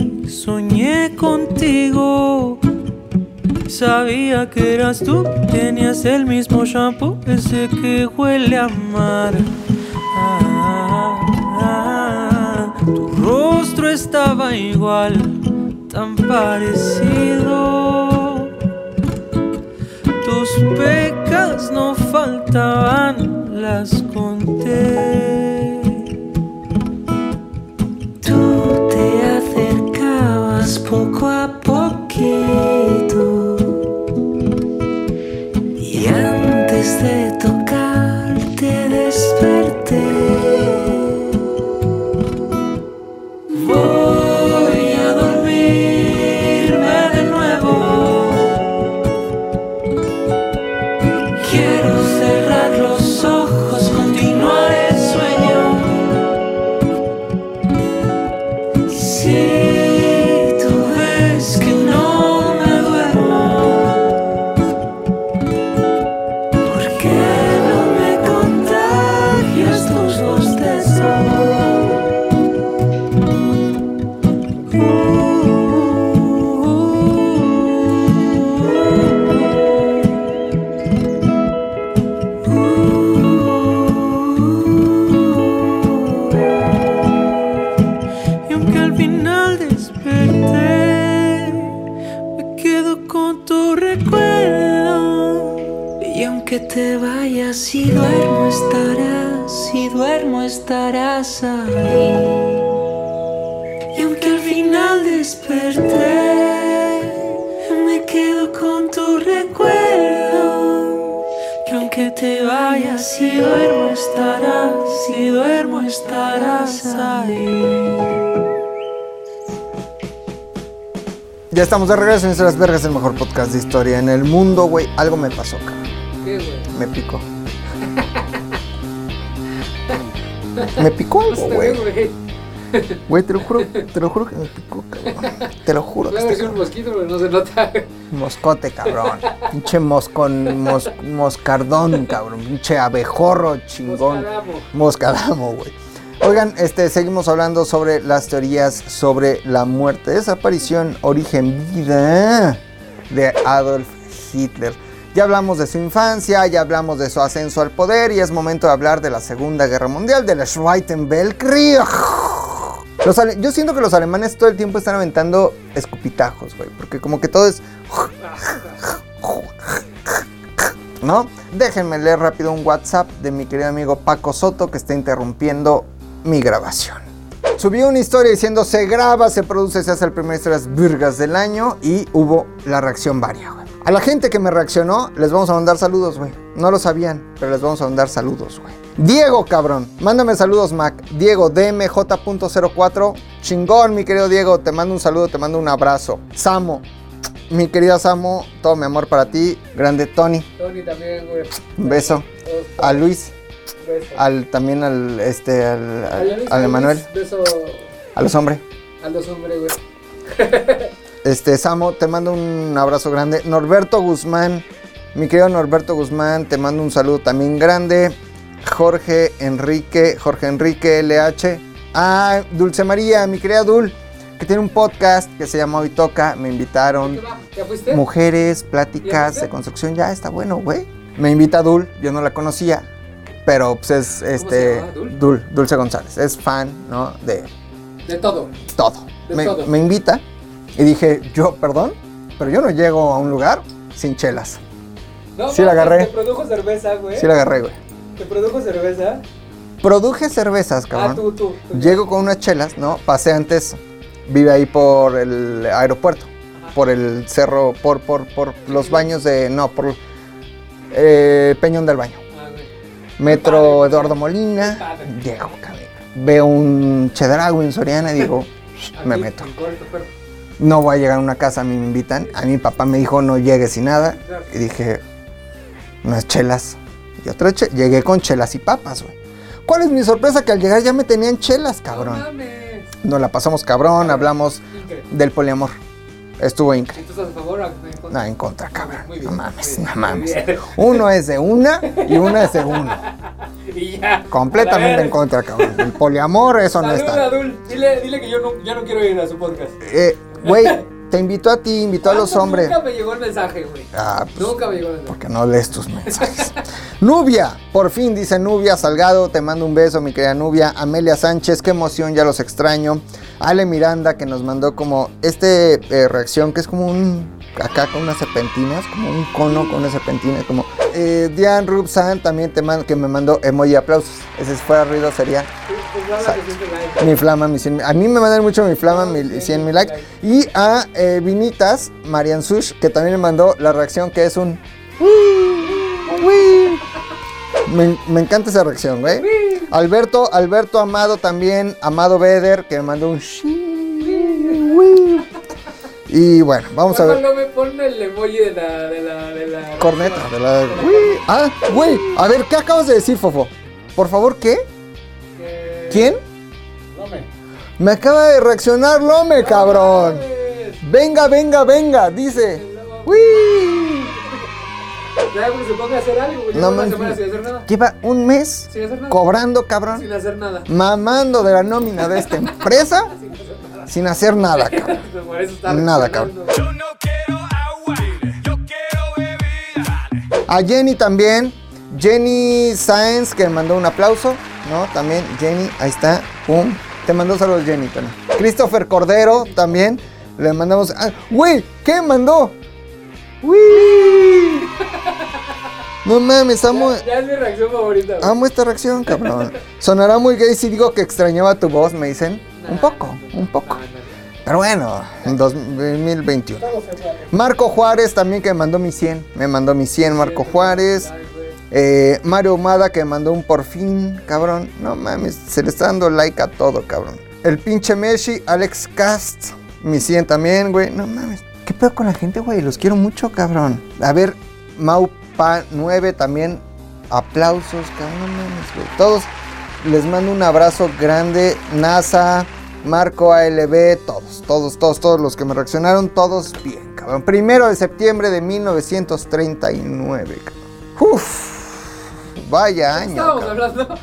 eras tú, tenías el mismo shampoo, ese que huele a mar. Ah, ah, tu rostro estaba igual, tan parecido. Tus pecas no faltaban, las conté. Ya estamos de regreso en Las Vergas, el mejor podcast de historia en el mundo, güey. Algo me pasó, cabrón. ¿Qué, güey? Me picó. Me picó algo, Está güey. güey. Te lo juro, te lo juro que me picó, cabrón. Te lo juro. que Claro, está es un mosquito, pero no se nota. Moscote, cabrón. Pinche moscon, mos, moscardón, cabrón. Pinche abejorro chingón. Moscadamo. Moscadamo, güey. Oigan, este, seguimos hablando sobre las teorías sobre la muerte, desaparición, origen, vida de Adolf Hitler. Ya hablamos de su infancia, ya hablamos de su ascenso al poder y es momento de hablar de la Segunda Guerra Mundial, del Zweiten Weltkrieg. Los yo siento que los alemanes todo el tiempo están aventando escupitajos, güey, porque como que todo es... ¿No? Déjenme leer rápido un WhatsApp de mi querido amigo Paco Soto que está interrumpiendo mi grabación. Subió una historia diciendo se graba, se produce, se hace el primer historias virgas del año y hubo la reacción varia, güey. A la gente que me reaccionó, les vamos a mandar saludos, güey. No lo sabían, pero les vamos a mandar saludos, güey. Diego, cabrón. Mándame saludos, Mac. Diego, DMJ.04. Chingón, mi querido Diego. Te mando un saludo, te mando un abrazo. Samo. Mi querida Samo, todo mi amor para ti. Grande Tony. Tony también, güey. Un beso. A Luis. Al, también al, este, al, al, al a Emanuel. A los hombres. a los hombres, güey. Este, Samo, te mando un abrazo grande. Norberto Guzmán, mi querido Norberto Guzmán, te mando un saludo también grande. Jorge Enrique, Jorge Enrique LH. Ah, Dulce María, mi querida Dul, que tiene un podcast que se llama Hoy Toca. Me invitaron. ¿Ya fuiste? Mujeres, ¿Ya pláticas fuiste? de construcción. Ya está bueno, güey. Me invita Dul, yo no la conocía. Pero pues es este. llama, Dul? Dul, Dulce González. Es fan, ¿no? De De todo. todo. De me, todo. me invita y dije, yo, perdón, pero yo no llego a un lugar sin chelas. No, Sí la agarré. Te produjo cerveza, güey. Sí la agarré, güey. Te produjo cerveza. Produje cervezas, Ah, cabrón. tú, tú. tú. Llego con unas chelas, ¿no? Pasé antes, vive ahí por el aeropuerto, por el cerro, por, por, por los baños de, no, por eh, Peñón del Baño. Metro. Eduardo Molina, llego, cabrón. Veo un chedrago en Soriana y digo, me meto. No voy a llegar a una casa, a mí me invitan. A mi papá me dijo, no llegues y nada. Y dije, unas chelas. Y otra che Llegué con chelas y papas, güey. ¿Cuál es mi sorpresa? Que al llegar ya me tenían chelas, No cabrón. mames. Nos la pasamos cabrón, hablamos del poliamor. Estuvo ¿Y increíble. tú estás a favor o en contra? No, en contra, cabrón. Muy No bien, mames, no mames. muy bien. Uno es de una y una es de uno. Y ya. Completamente en contra, cabrón. El poliamor, eso no Saluda, está. Adul. Dile, dile que yo no, ya no quiero ir a su podcast. Eh, güey, Te invitó a ti, invitó a los ¿Cuándo hombres. Nunca me llegó el mensaje, güey. Ah, pues, Nunca me llegó el mensaje. porque no lees tus mensajes. Nubia, por fin dice Nubia Salgado, te mando un beso, mi querida Nubia. Amelia Sánchez, qué emoción, ya los extraño. Ale Miranda, que nos mandó como este eh, reacción, que es como un. Acá con unas serpentinas, como un cono con unas serpentinas, como. Eh, Diane Rubsan también te mando, que me mandó emoji aplausos. Ese fuera ruido sería Pues mi flama, mi 100 mil- A mí me mandan mucho mi flama, mi 100 mil likes. Y a eh, Vinitas, Marian Sush, que también me mandó la reacción que es un. Me, me encanta esa reacción, güey. Alberto, Alberto Amado también, Amado Beder, que me mandó un. Y bueno, vamos a ver. No me pone el emoji de la. de la. de la. Corneta, de la. Ah, güey, a ver, ¿qué acabas de decir, Fofo? Por favor, ¿qué? ¿Quién? Lome. Me acaba de reaccionar Lome, cabrón. Venga, venga, venga, dice. ¡Uy! Ya, güey, se ponga a hacer algo, güey. No No una semana sin hacer nada. Lleva un mes Sin hacer nada. cobrando, cabrón. Sin hacer nada. Mamando de la nómina de esta empresa sin hacer nada, cabrón. Por eso está Nada, reaccionando. A Jenny también. Jenny Sáenz, que me mandó un aplauso. ¿No? También, Jenny, ahí está. Pum. Te mandó saludos, Jenny. Tony. Christopher Cordero también. Le mandamos. ah, ¡Güey! ¿Qué mandó? ¡Uy! No mames, amo, Ya, ya es mi reacción favorita. güey. amo esta reacción, cabrón. Sonará muy gay si digo que extrañaba tu voz, me dicen. Un poco, un poco. Pero bueno, en 2021. Marco Juárez también que me mandó mi 100. Me mandó mi 100, Marco Juárez. Eh, Mario Humada que mandó un por fin, cabrón. No mames, se le está dando like a todo, cabrón. El pinche Meshi, Alex Cast, mi 100 también, güey. No mames. ¿Qué pedo con la gente, güey? Los quiero mucho, cabrón. A ver, Maupa 9 también. Aplausos, cabrón. No mames, güey. Todos les mando un abrazo grande. NASA, Marco ALB, todos, todos, todos, todos los que me reaccionaron, todos bien, cabrón. Primero de septiembre de 1939, cabrón. Uf, vaya año. Estábamos cabrón. hablando.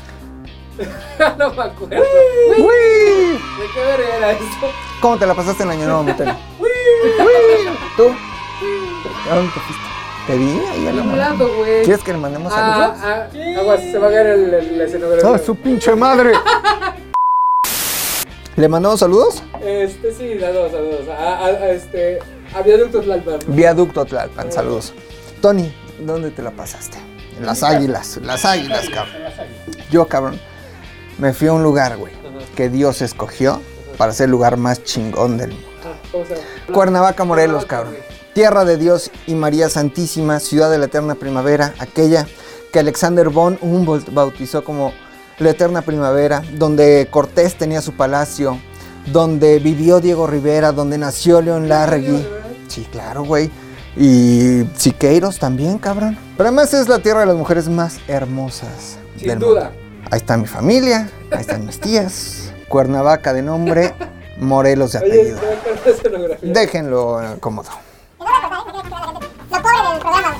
no me acuerdo. Uy. ¿De qué verga era esto? ¿Cómo te la pasaste en el año nuevo, Motel? ¿Tú? ¿A dónde te fuiste? Te vi ahí a la mano. Güey. ¿Quieres que le mandemos Ah, saludos? ah, aguas, se va a caer el, el- escenografía. ¡Ah, su pinche madre! ¿Le mandamos saludos? Este, sí, saludos, saludos. A, a- a este, a Viaducto Tlalpan. Viaducto Tlalpan, saludos. Tony, ¿dónde te la pasaste? Las águilas, las águilas, cabrón. Yo, cabrón, me fui a un lugar, güey, que Dios escogió para ser el lugar más chingón del mundo. Cuernavaca, Morelos, cabrón. Tierra de Dios y María Santísima, ciudad de la eterna primavera, aquella que Alexander von Humboldt bautizó como la eterna primavera, donde Cortés tenía su palacio, donde vivió Diego Rivera, donde nació León Larregui. Sí, claro, güey. Y Siqueiros también, cabrón. Pero además es la tierra de las mujeres más hermosas Sin del duda. mundo. Ahí está mi familia, ahí están mis tías. Cuernavaca de nombre, Morelos de Oye, apellido. escenografía. Déjenlo cómodo. Lo pobre del programa.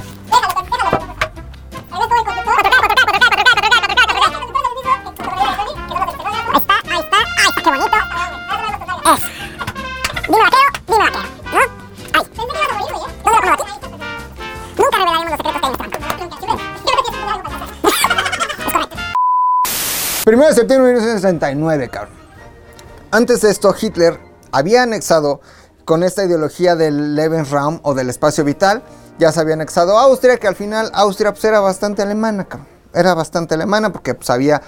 1 de septiembre de 1969, cabrón. Antes de esto, Hitler había anexado con esta ideología del Lebensraum o del espacio vital, ya se había anexado Austria, que al final Austria pues, era bastante alemana, cabrón. Era bastante alemana porque pues, había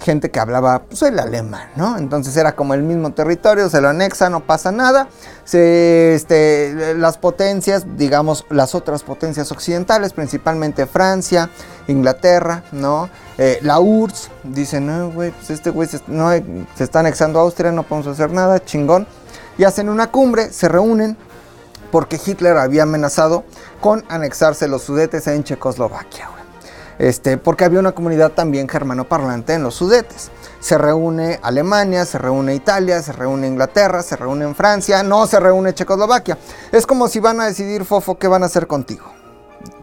gente que hablaba pues, el alemán, ¿no? Entonces era como el mismo territorio, se lo anexa, no pasa nada. Se, este, las potencias, digamos, las otras potencias occidentales, principalmente Francia, Inglaterra, ¿no? Eh, la URSS, dicen, no, güey, pues este güey se, no, se está anexando a Austria, no podemos hacer nada, chingón. Y hacen una cumbre, se reúnen, porque Hitler había amenazado con anexarse los sudetes en Checoslovaquia. Este, porque había una comunidad también germanoparlante en los sudetes. Se reúne Alemania, se reúne Italia, se reúne Inglaterra, se reúne Francia, no se reúne Checoslovaquia. Es como si van a decidir, Fofo, qué van a hacer contigo.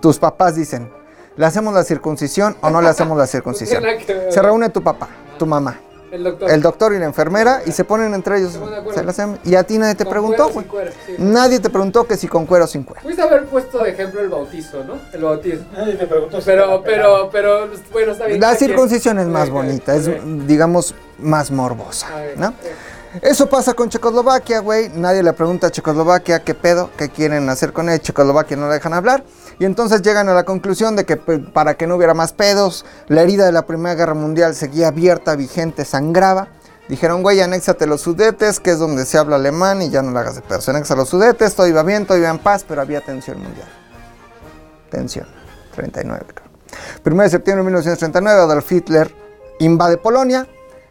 Tus papás dicen, ¿le hacemos la circuncisión o no le hacemos la circuncisión? Se reúne tu papá, tu mamá, El doctor. el doctor y la enfermera y se ponen entre ellos. Se y a ti nadie te Con preguntó, güey. sin cuero, sí. Nadie te preguntó que si con cuero o sin cuero. Pudiste haber puesto de ejemplo el bautizo, ¿no? El bautizo. Nadie te preguntó si Pero, pero, pero, bueno, está bien. La circuncisión es más bonita, es, digamos, más morbosa. Eso pasa con Checoslovaquia, güey. Nadie le pregunta a Checoslovaquia qué pedo, qué quieren hacer con él. Checoslovaquia no la dejan hablar. Y entonces llegan a la conclusión de que pues, para que no hubiera más pedos, la herida de la Primera Guerra Mundial seguía abierta, vigente, sangraba. Dijeron, güey, anéxate los sudetes, que es donde se habla alemán y ya no le hagas de pedos. Anexa los sudetes, todo iba bien, todo iba en paz, pero había tensión mundial. Tensión. 39, creo. 1 de septiembre de 1939, Adolf Hitler invade Polonia.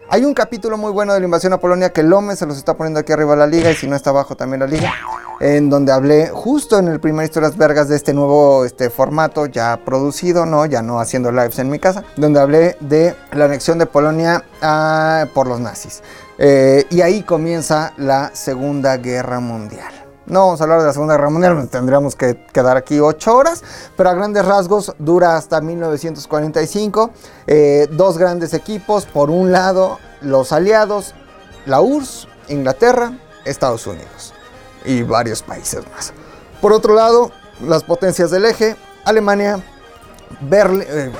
Hay un capítulo muy bueno de la invasión a Polonia que Lómez se los está poniendo aquí arriba la liga y si no está abajo también la liga, en donde hablé justo en el primer Historias Vergas de este nuevo este, formato ya producido, ¿no? ya no haciendo lives en mi casa, donde hablé de la anexión de Polonia ah, por los nazis. Eh, y ahí comienza la Segunda Guerra Mundial. No vamos a hablar de la Segunda Guerra Mundial, tendríamos que quedar aquí ocho horas, pero a grandes rasgos dura hasta 1945. Eh, dos grandes equipos, por un lado los aliados, la URSS, Inglaterra, Estados Unidos y varios países más. Por otro lado, las potencias del eje, Alemania, Berlín, eh,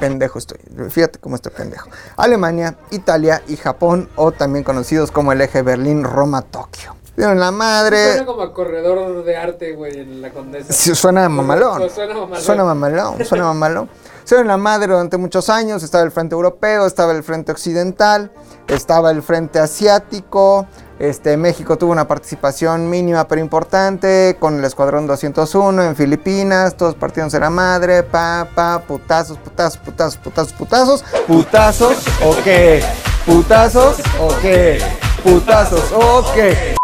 pendejo estoy, fíjate cómo estoy pendejo. Alemania, Italia y Japón, o también conocidos como el eje Berlín-Roma-Tokio. Dieron la madre. Suena como a corredor de arte, güey, en la condesa. Sí, suena mamalón. Suena mamalón. Suena mamalón, suena mamalón. Se dio en la madre durante muchos años. Estaba el frente europeo, estaba el frente occidental, estaba el frente asiático. Este, México tuvo una participación mínima pero importante con el Escuadrón 201 en Filipinas. Todos partiéndose la madre. Pa, pa, putazos, putazos, putazos, putazos, putazos. Putazos, ok. Putazos, ok. Putazos, ok.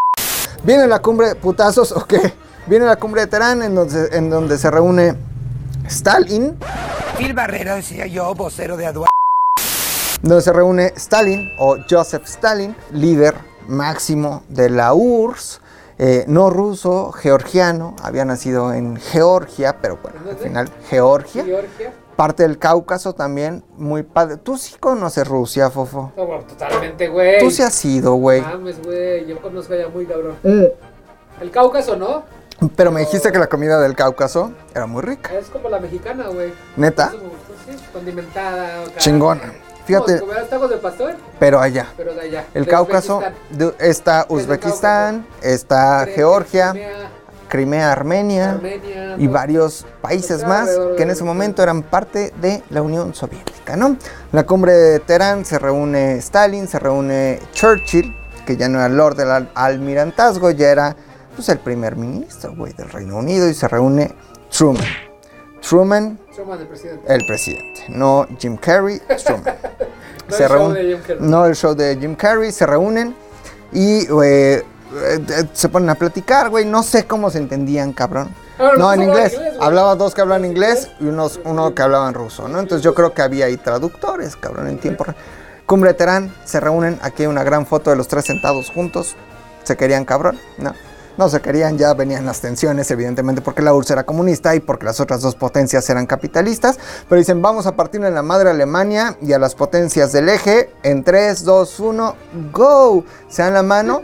Viene la cumbre, putazos, ok. Viene la cumbre de Teherán en donde, en donde se reúne Stalin, Phil Barrera, decía yo, vocero de aduana. donde se reúne Stalin o Joseph Stalin, líder máximo de la URSS, eh, no ruso, georgiano, había nacido en Georgia, pero bueno, al final Georgia, Georgia. Parte del Cáucaso también, muy padre. Tú sí conoces Rusia, Fofo. No, bueno, totalmente, güey. Tú sí has ido, güey. Mames, güey. Yo conozco allá muy cabrón. Mm, El Cáucaso, ¿no? Pero me dijiste que la comida del Cáucaso era muy rica. Es como la mexicana, güey. ¿Neta? Eso me gustó, sí. Condimentada. acá. Chingona. Fíjate, Como comer tacos de pastor, pero allá. pero de allá. El de Cáucaso, Uzbekistán. de- está Uzbekistán, está Georgia, Crimea, Crimea, Armenia Armenia, y varios países más que en ese momento eran parte de la Unión Soviética, ¿no? La cumbre de Teherán se reúne Stalin, se reúne Churchill, que ya no era Lord del al- Almirantazgo, ya era pues el primer ministro, güey, del Reino Unido y se reúne Truman. Truman, Truman, el presidente. el presidente, no Jim Carrey, Truman. No se el show de Jim Carrey. no el show de Jim Carrey, se reúnen y eh, se ponen a platicar, güey, no sé cómo se entendían, cabrón. Ah, No, en inglés. Hablaba dos que hablaban inglés y unos, uno que hablaban ruso, ¿no? Entonces yo creo que había ahí traductores, cabrón, en tiempo real. Cumbre de Terán, se reúnen, aquí hay una gran foto de los tres sentados juntos, se querían cabrón, ¿no? No se querían, ya venían las tensiones, evidentemente, porque la URSS era comunista y porque las otras dos potencias eran capitalistas. Pero dicen, vamos a partir en la madre Alemania y a las potencias del eje en 3, 2, 1, go. Se dan la mano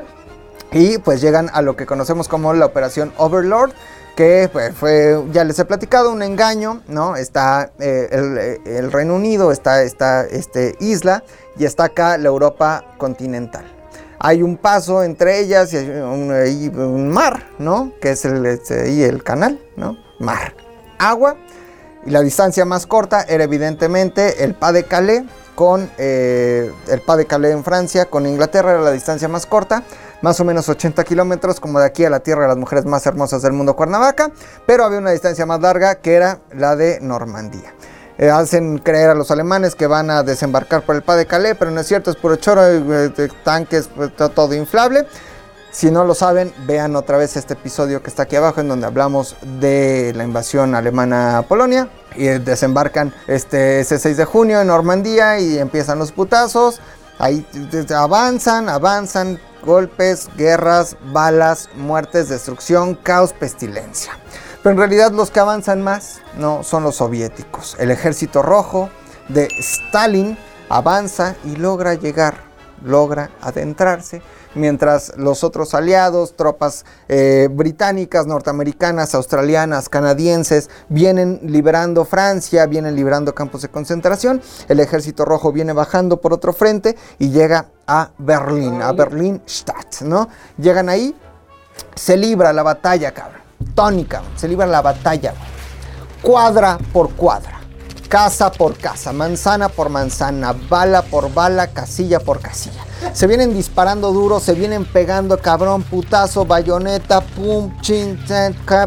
y pues llegan a lo que conocemos como la operación Overlord, que pues, fue, ya les he platicado, un engaño, ¿no? Está eh, el, eh, el Reino Unido, está esta este, isla y está acá la Europa continental. Hay un paso entre ellas y un, mar, ¿no? Que es el, este, ahí el canal, ¿no? Mar. Agua. Y la distancia más corta era evidentemente el Pas de Calais con eh, el Pas de Calais en Francia, con Inglaterra era la distancia más corta, más o menos 80 kilómetros, como de aquí a la tierra de las mujeres más hermosas del mundo, Cuernavaca, pero había una distancia más larga que era la de Normandía. Eh, hacen creer a los alemanes que van a desembarcar por el Pas de Calais, pero no es cierto, es puro choro, eh, tanques, pues, to- todo inflable. Si no lo saben, vean otra vez este episodio que está aquí abajo en donde hablamos de la invasión alemana a Polonia. Y desembarcan este, ese 6 de junio en Normandía y empiezan los putazos. Ahí avanzan, avanzan, golpes, guerras, balas, muertes, destrucción, caos, pestilencia. Pero en realidad los que avanzan más no son los soviéticos. El ejército rojo de Stalin avanza y logra llegar logra adentrarse, mientras los otros aliados, tropas eh, británicas, norteamericanas, australianas, canadienses, vienen liberando Francia, vienen liberando campos de concentración, el ejército rojo viene bajando por otro frente y llega a Berlín, a Berlín-Stadt, ¿no? Llegan ahí, se libra la batalla, cabrón, tónica, se libra la batalla, cuadra por cuadra, casa por casa, manzana por manzana, bala por bala, casilla por casilla. Se vienen disparando duro, se vienen pegando cabrón, putazo, bayoneta, pum, chin,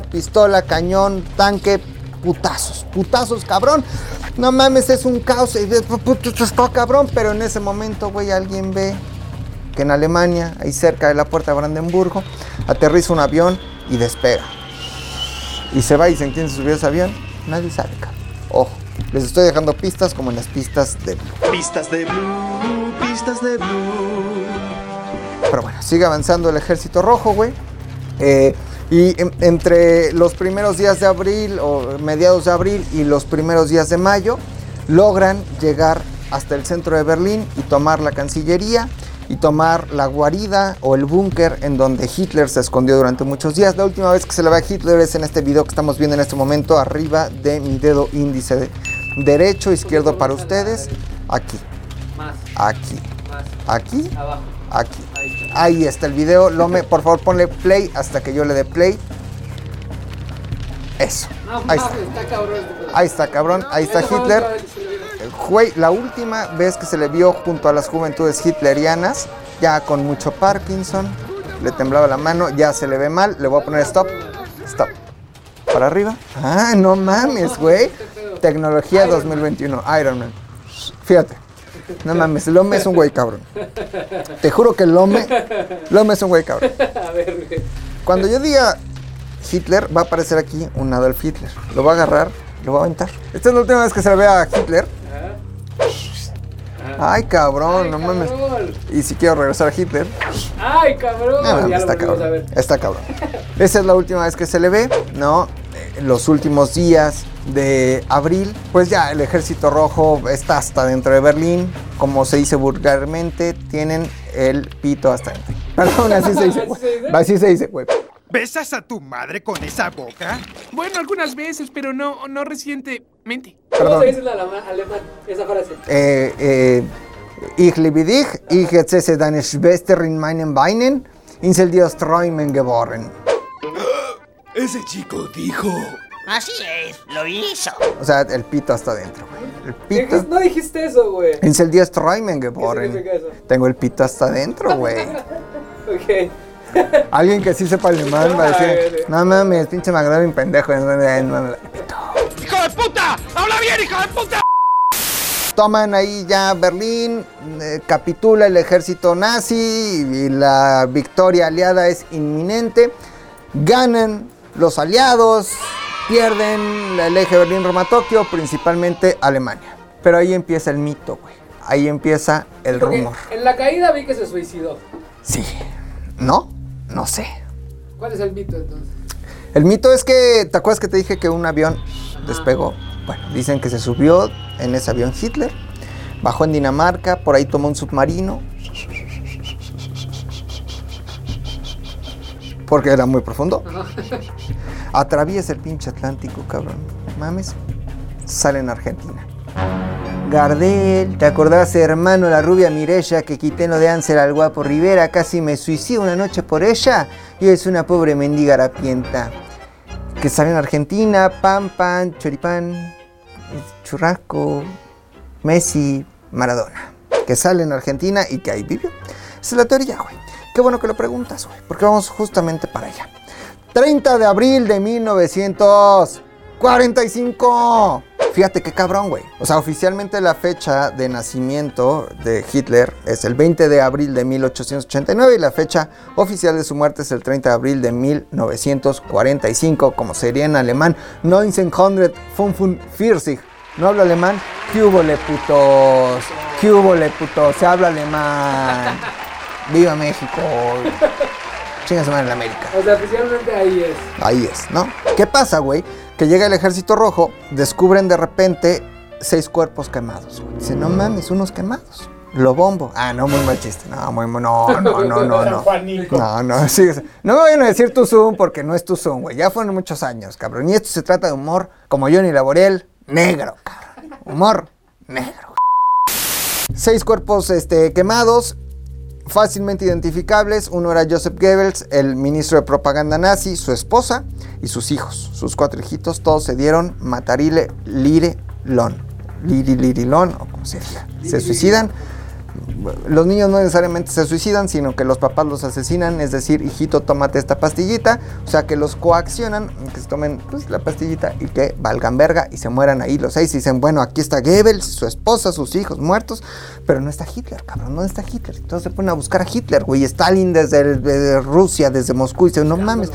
pistola, cañón, tanque, putazos, putazos, cabrón. No mames, es un caos, cabrón, pero en ese momento, güey, alguien ve que en Alemania, ahí cerca de la puerta de Brandenburgo, aterriza un avión y despega. Y se va y se subió a ese avión. Nadie sabe, cabrón. Ojo, les estoy dejando pistas como en las pistas de Blue. Pistas de blue, pistas de blue. Pero bueno, sigue avanzando el ejército rojo, güey. Eh, y en- entre los primeros días de abril o mediados de abril y los primeros días de mayo, logran llegar hasta el centro de Berlín y tomar la Cancillería y tomar la guarida o el búnker en donde Hitler se escondió durante muchos días. La última vez que se le ve a Hitler es en este video que estamos viendo en este momento, arriba de mi dedo índice de- derecho, izquierdo para ustedes, aquí, aquí, aquí, aquí. Ahí está. El video. Lome, por favor, ponle play hasta que yo le dé play. Eso. Ahí está. este. Ahí está, cabrón. Ahí está Hitler. vieron. Güey, la última vez que se le vio junto a las juventudes hitlerianas, ya con mucho Parkinson, le temblaba la mano, ya se le ve mal. Le voy a poner stop. Stop. Para arriba. Ah, no mames, güey. Tecnología 2021. Iron Man. Fíjate. No mames, Lome es un güey cabrón. Te juro que Lome, Lome es un güey cabrón. A ver, güey. Cuando yo diga Hitler, va a aparecer aquí un Adolf Hitler. Lo va a agarrar, lo va a aventar. Esta es la última vez que se le ve a Hitler. Ay, cabrón, no mames. Y si quiero regresar a Hitler, Ay, cabrón. no mames, ya lo está a cabrón. ver. Está cabrón. Esa es la última vez que se le ve, ¿no? Los últimos días de abril, pues ya el ejército rojo está hasta dentro de Berlín. Como se dice vulgarmente, tienen el pito hasta dentro. Perdón, así se dice, ¿Así se dice? Güey. ¿Besas a tu madre con esa boca? Bueno, algunas veces, pero no, no recientemente. ¿Cómo Perdón. se dice en alemán esa frase? äh, äh, ich liebe dich, ich erzähle deine Schwester in meinen Beinen, Insel Dios Träumen geboren. Ese chico dijo. Así es, lo hizo. O sea, el pito hasta adentro, güey. El pito. Dijiste- No dijiste eso, güey. Geboren. significa eso? Tengo el pito hasta adentro, güey. Ok. Alguien que sí sepa alemán va a decir, no mames, pinche McLaren pendejo. no no mames". ¡Hijo de puta! ¡Habla bien, hijo de puta! Toman ahí ya Berlín, eh, capitula el ejército nazi y la victoria aliada es inminente. Ganan los aliados, pierden el eje Berlín-Roma-Tokio, principalmente Alemania. Pero ahí empieza el mito, güey. Ahí empieza el Porque rumor. En la caída vi que se suicidó. Sí. ¿No? No sé. ¿Cuál es el mito entonces? El mito es que, ¿te acuerdas que te dije que un avión despegó? Bueno, dicen que se subió en ese avión Hitler, bajó en Dinamarca, por ahí tomó un submarino. Porque era muy profundo. Atraviesa el pinche Atlántico, cabrón. Mames. Sale en Argentina. Gardel, ¿te acordás, hermano, la rubia Mirella que quité en lo de Ansel al guapo Rivera? Casi me suicido una noche por ella y es una pobre mendiga harapienta. Que sale en Argentina, pan, pan, choripán, churrasco, Messi, Maradona. Que sale en Argentina y que ahí vivió. Esa es la teoría, güey. Qué bueno que lo preguntas, güey, porque vamos justamente para allá. 30 de abril de 1945. Fíjate qué cabrón, güey. O sea, oficialmente la fecha de nacimiento de Hitler es el 20 de abril de 1889 y la fecha oficial de su muerte es el 30 de abril de 1945, como sería en alemán 1945. No hablo alemán. ¿Qué hubo, le putos? ¿Qué hubo, le putos? Se habla alemán. ¡Viva México! Chinga su madre en la América. O sea, oficialmente ahí es. Ahí es, ¿no? ¿Qué pasa, güey? Que llega el ejército rojo, descubren de repente seis cuerpos quemados. güey. Dicen, no mames, unos quemados. Lo bombo. Ah, no, muy mal chiste. No, muy, no, no, no, no, no. No, no, sí. No me vayan a decir tu Zoom porque no es tu Zoom, güey. Ya fueron muchos años, cabrón. Y esto se trata de humor como Johnny Laboriel, negro, cabrón. Humor negro. Seis cuerpos este, quemados, fácilmente identificables. Uno era Joseph Goebbels, el ministro de propaganda nazi, su esposa y sus hijos. Sus cuatro hijitos, todos se dieron matarile lire lon. Liri lirilón, o como se diga. Se suicidan. Los niños no necesariamente se suicidan, sino que los papás los asesinan, es decir, hijito, tómate esta pastillita, o sea, que los coaccionan, que se tomen pues, la pastillita y que valgan verga y se mueran ahí los seis dicen, bueno, aquí está Goebbels, su esposa, sus hijos muertos, pero no está Hitler, cabrón, no está Hitler. Entonces se ponen a buscar a Hitler, güey, Stalin desde, desde Rusia, desde Moscú, y dicen, no mames.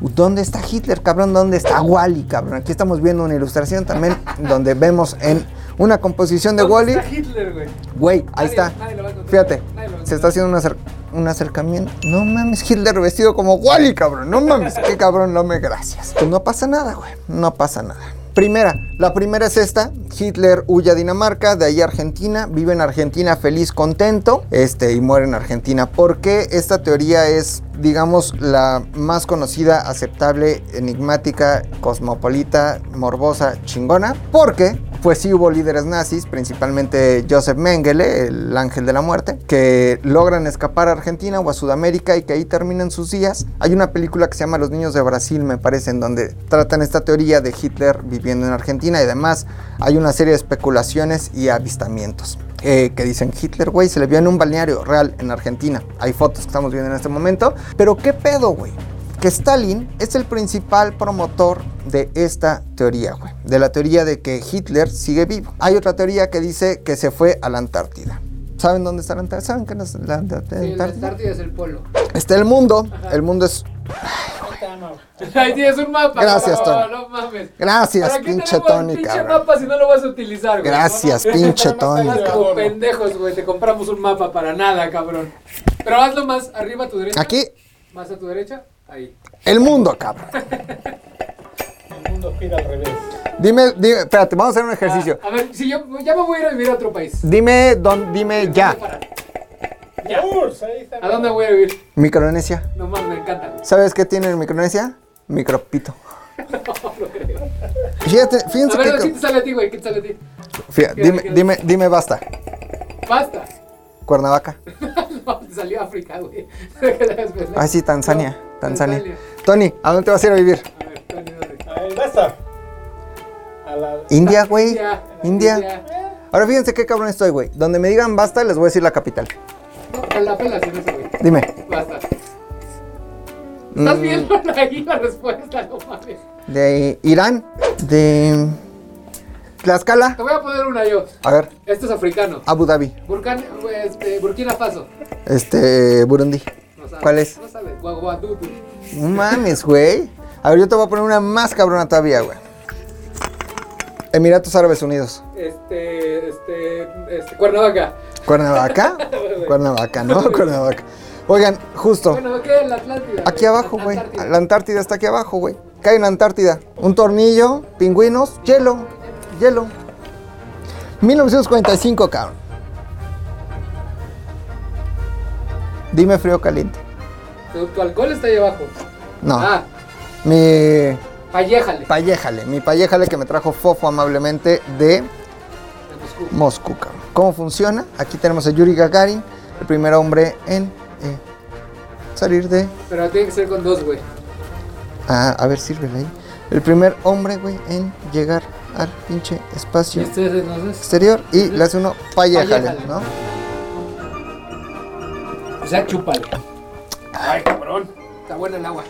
¿Dónde está Hitler, cabrón? ¿Dónde está Wally, cabrón? Aquí estamos viendo una ilustración también donde vemos en una composición de ¿Dónde Wally. está Hitler, güey? Güey, ahí está. nadie lo va a encontrar. Fíjate, Nadie lo va a se está haciendo un, acer- un acercamiento. No mames, Hitler vestido como Wally, cabrón. No mames, qué cabrón, no me gracias. Pues no pasa nada, güey. No pasa nada. Primera, la primera es esta. Hitler huye a Dinamarca, de ahí a Argentina, vive en Argentina feliz, contento, este, y muere en Argentina. ¿Por qué esta teoría es, digamos, la más conocida, aceptable, enigmática, cosmopolita, morbosa, chingona? Porque pues sí hubo líderes nazis, principalmente Joseph Mengele, el ángel de la muerte, que logran escapar a Argentina o a Sudamérica y que ahí terminan sus días. Hay una película que se llama Los niños de Brasil, me parece, en donde tratan esta teoría de Hitler viviendo en Argentina y además hay una serie de especulaciones y avistamientos. eh, que dicen Hitler, güey, se le vio en un balneario real en Argentina. Hay fotos que estamos viendo en este momento. Pero ¿qué pedo, güey? Que Stalin es el principal promotor de esta teoría, güey. De la teoría de que Hitler sigue vivo. Hay otra teoría que dice que se fue a la Antártida. ¿Saben dónde está la Antártida? ¿Saben qué es la Ant- Sí, la Antártida? Antártida es el polo. Está el mundo. El mundo es... Ahí tienes un mapa. Gracias, Tony. No mames. Gracias, ¿Para qué pinche Tony, pinche cabrón. mapa si no lo vas a utilizar, güey? Gracias, No, pinche Tony, como pendejos, güey. Te compramos un mapa para nada, cabrón. Pero hazlo más arriba a tu derecha. Aquí, Más a tu derecha. Ahí. el mundo, cabrón. El mundo gira al revés. Dime, dime, espérate, vamos a hacer un ejercicio. A ver, si yo ya me voy a ir a vivir a otro país. Dime, don, dime ya. Ya. ¿A dónde voy a vivir? Micronesia. No mames, me encanta. ¿Sabes qué tiene en Micronesia? Micropito. Fíjate, fíjense A ver, que... ¿qué te sale a ti, güey? ¿Qué te sale a ti? Fíjate, dime, dime, dime basta. Basta. Cuernavaca. Salió África, güey. Ay, sí, Tanzania. No, Tanzania. Tanzania. Tony, ¿a dónde te vas a ir a vivir? A ver, Tony, ¿dónde? Ahí basta. A la... India, güey. India. India. India. Ahora fíjense qué cabrón estoy, güey. Donde me digan basta, les voy a decir la capital. No, la pela sin eso, güey. Dime. Basta. Estás Mm, viendo ahí la respuesta, no mames. De Irán. De. Tlaxcala. Te voy a poner una yo. A ver. Esto es africano. Abu Dhabi. Burkan, este, Burkina Faso. Este. Burundi. No sabes. ¿Cuál es? No sabes. Guaguadudu. No mames, güey. A ver, yo te voy a poner una más cabrona todavía, güey. Emiratos Árabes Unidos. Este, este, este, Cuernavaca. Cuernavaca. Cuernavaca, ¿no? Cuernavaca. Oigan, justo. Bueno, ¿qué es la Atlántida? Aquí abajo, güey. La Antártida está aquí abajo, güey. ¿Qué hay en la Antártida? Un tornillo, pingüinos, hielo. Hielo. 1945, cabrón. Dime frío o caliente. Tu, tu alcohol está ahí abajo. No. Ah, Mi palléjale. payéjale. Mi payéjale que me trajo Fofo amablemente de De Moscú. Moscú, cabrón. ¿Cómo funciona? Aquí tenemos a Yuri Gagarin, el primer hombre en eh, salir de Pero tiene que ser con dos, güey. Ah, a ver, sírvele ahí. El primer hombre, güey, en llegar al pinche espacio este es entonces. exterior y le hace uno Payéjale. ¿no? O sea, chúpale. Ay, cabrón. Está buena el agua.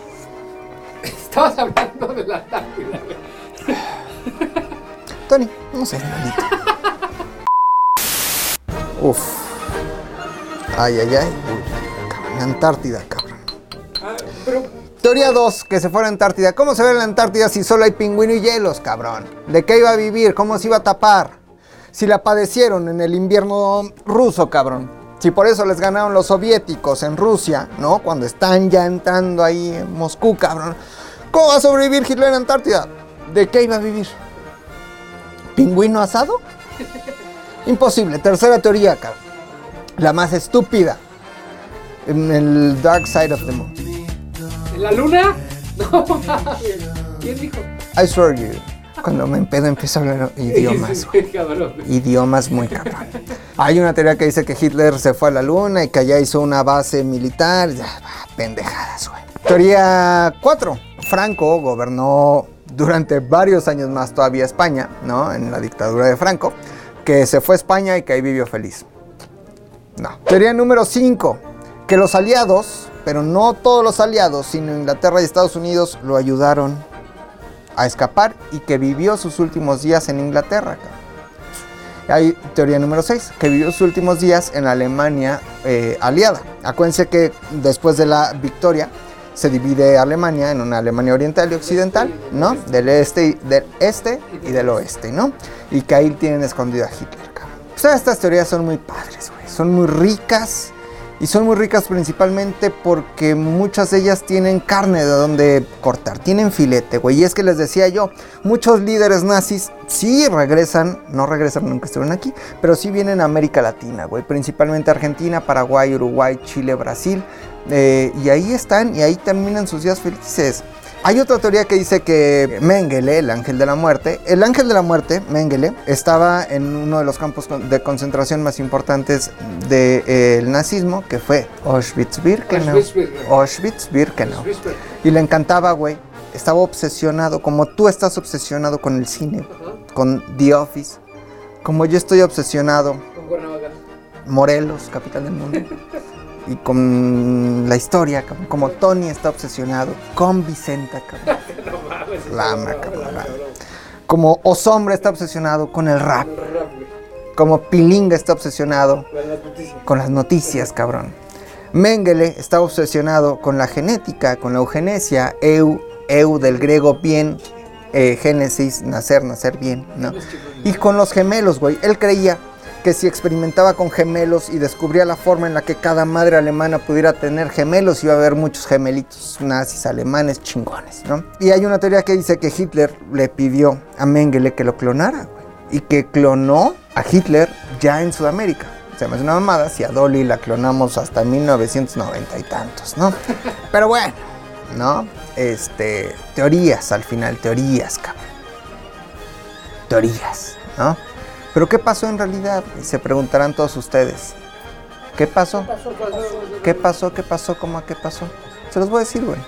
Estabas hablando de la Antártida. Tony, no seas malito. Uf. Ay, ay, ay. Uy, cabrón, Antártida, cabrón. Ah, pero Teoría 2, que se fuera a Antártida. ¿Cómo se ve en la Antártida si solo hay pingüino y hielos, cabrón? ¿De qué iba a vivir? ¿Cómo se iba a tapar? Si la padecieron en el invierno ruso, cabrón. Si por eso les ganaron los soviéticos en Rusia, ¿no? Cuando están ya entrando ahí en Moscú, cabrón. ¿Cómo va a sobrevivir Hitler en Antártida? ¿De qué iba a vivir? ¿Pingüino asado? Imposible. Tercera teoría, cabrón. La más estúpida. En el Dark Side of the Moon. ¿En la luna? No, mames. ¿Quién dijo? I swear you. Cuando me empedo empiezo a hablar idiomas. Idiomas muy cabrón. Hay una teoría que dice que Hitler se fue a la luna y que allá hizo una base militar. Pendejadas, güey. Teoría 4. Franco gobernó durante varios años más todavía España, ¿no? En la dictadura de Franco. Que se fue a España y que ahí vivió feliz. No. Teoría número 5. Que los aliados, pero no todos los aliados, sino Inglaterra y Estados Unidos, lo ayudaron a escapar y que vivió sus últimos días en Inglaterra. Hay teoría número 6, que vivió sus últimos días en la Alemania eh, aliada. Acuérdense que después de la victoria se divide Alemania en una Alemania oriental y occidental, ¿no? Del este, y- del este y del oeste, ¿no? Y que ahí tienen escondido a Hitler, cabrón. Pues todas estas teorías son muy padres, güey. Son muy ricas. Y son muy ricas principalmente porque muchas de ellas tienen carne de donde cortar, tienen filete, güey. Y es que les decía yo, muchos líderes nazis sí regresan, no regresan nunca estuvieron aquí, pero sí vienen a América Latina, güey. Principalmente Argentina, Paraguay, Uruguay, Chile, Brasil. eh, y ahí están y ahí terminan sus días felices. Hay otra teoría que dice que Mengele, el ángel de la muerte, el ángel de la muerte, Mengele, estaba en uno de los campos de concentración más importantes del nazismo, que fue Auschwitz-Birkenau. Auschwitz-Birkenau. Y le encantaba, güey. Estaba obsesionado, como tú estás obsesionado con el cine, con The Office, como yo estoy obsesionado Con. Morelos, capital del mundo. Y con la historia, cabrón, como Tony está obsesionado con Vicenta, cabrón. No mames. Cabrón. Como Osombra está obsesionado con el rap. Como Pilinga está obsesionado Con las noticias. con las noticias, cabrón. Mengele está obsesionado con la genética, con la eugenesia, eu, eu del griego bien, eh, génesis, nacer, nacer bien, ¿no? Y con los gemelos, güey. Él creía que si experimentaba con gemelos y descubría la forma en la que cada madre alemana pudiera tener gemelos, iba a haber muchos gemelitos nazis alemanes chingones, ¿no? Y hay una teoría que dice que Hitler le pidió a Mengele que lo clonara, güey. Y que clonó a Hitler ya en Sudamérica. Se me hace una mamada si a Dolly la clonamos hasta 1990 y tantos, ¿no? Pero bueno, ¿no? Este, teorías al final, teorías, cabrón. Teorías, ¿no? Pero ¿qué pasó en realidad? Se preguntarán todos ustedes. ¿Qué pasó? ¿Qué pasó? ¿Qué pasó? ¿Cómo qué pasó? Se los voy a decir, güey.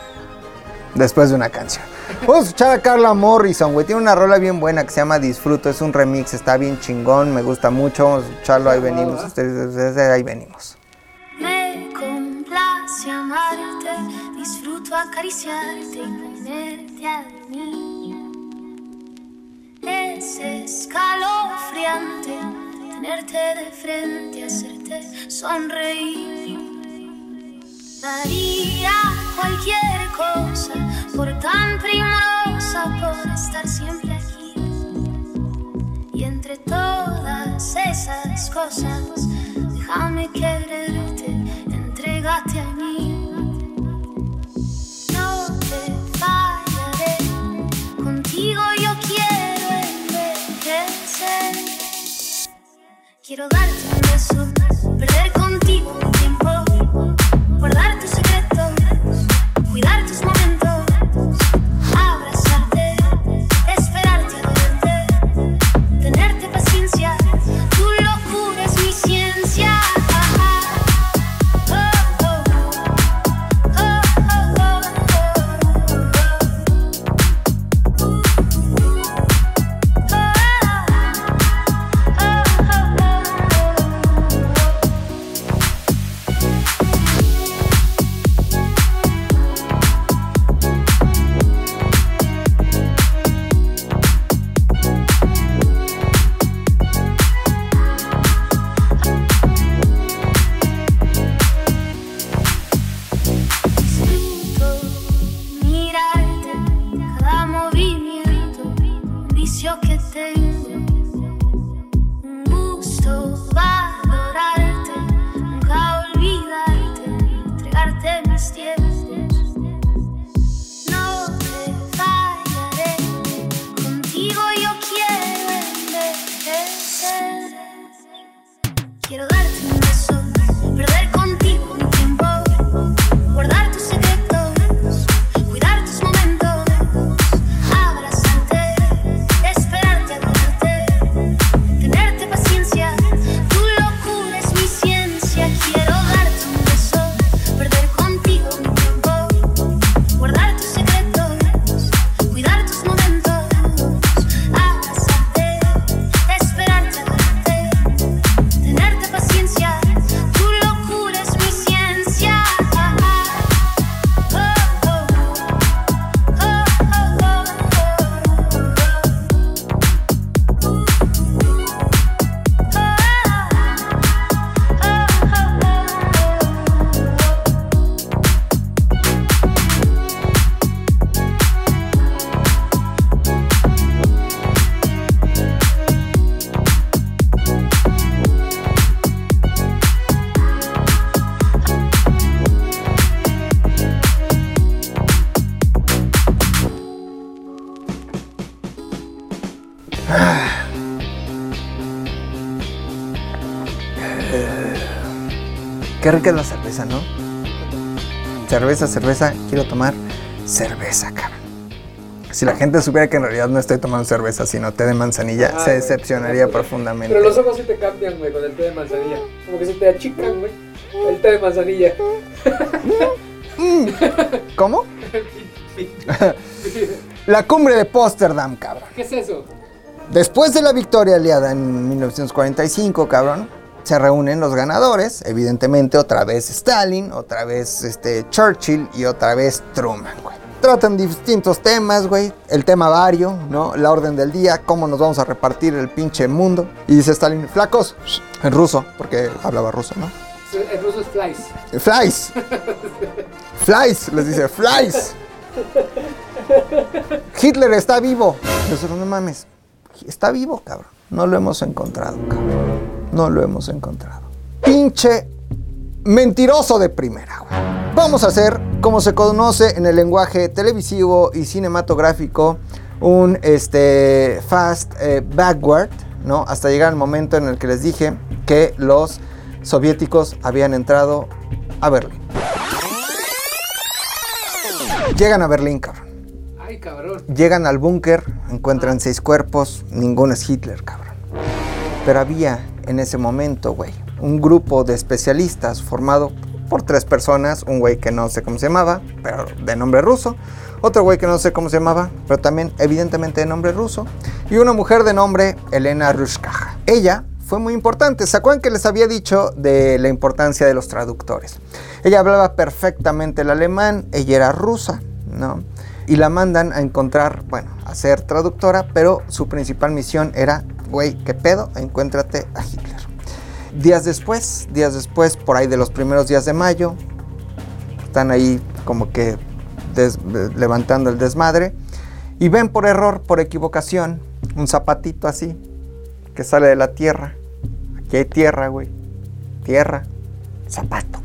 Después de una canción. Vamos a escuchar a Carla Morrison, güey. Tiene una rola bien buena que se llama Disfruto. Es un remix, está bien chingón, me gusta mucho. Vamos a escucharlo, ahí venimos. Ahí venimos. Me complace amarte, disfruto acariciarte y tenerte a mí. Es escalofriante tenerte de frente, hacerte sonreír. Daría cualquier cosa por tan primorosa, por estar siempre aquí. Y entre todas esas cosas, déjame quererte, entrégate a mí. Quiero darte un beso, perder contigo Qué rica es la cerveza, ¿no? Cerveza, cerveza, quiero tomar cerveza, cabrón. Si la gente supiera que en realidad no estoy tomando cerveza, sino té de manzanilla, Ah, se güey. decepcionaría profundamente. Pero los ojos sí te cambian, güey, con el té de manzanilla. Como que se te achican, güey. El té de manzanilla. ¿Cómo? La cumbre de Pósterdam, cabrón. ¿Qué es eso? Después de la victoria aliada en 1945, cabrón, se reúnen los ganadores, evidentemente otra vez Stalin, otra vez este, Churchill y otra vez Truman, güey. Tratan distintos temas, güey. El tema vario, ¿no? La orden del día, cómo nos vamos a repartir el pinche mundo. Y dice Stalin, flacos, en ruso, porque hablaba ruso, ¿no? El ruso es flies. Flies, flies, les dice, flies. Hitler está vivo. Nosotros no mames. Está vivo, cabrón. No lo hemos encontrado, cabrón. No lo hemos encontrado. Pinche mentiroso de primera, güey. Vamos a hacer, como se conoce en el lenguaje televisivo y cinematográfico, un este, fast eh, backward, ¿no? Hasta llegar al momento en el que les dije que los soviéticos habían entrado a Berlín. Llegan a Berlín, cabrón. Ay, cabrón. Llegan al búnker, encuentran seis cuerpos, ninguno es Hitler, cabrón. Pero había en ese momento, güey, un grupo de especialistas formado por tres personas, un güey que no sé cómo se llamaba, pero de nombre ruso, otro güey que no sé cómo se llamaba, pero también evidentemente de nombre ruso, y una mujer de nombre Elena Rushkaja. Ella fue muy importante. ¿Se acuerdan que les había dicho de la importancia de los traductores? Ella hablaba perfectamente el alemán, ella era rusa, ¿no? Y la mandan a encontrar, bueno, a ser traductora, pero su principal misión era, güey, ¿qué pedo? Encuéntrate a Hitler. Días después, días después, por ahí de los primeros días de mayo, están ahí como que des- levantando el desmadre y ven por error, por equivocación, un zapatito así que sale de la tierra. Aquí hay tierra, güey. Tierra, zapato.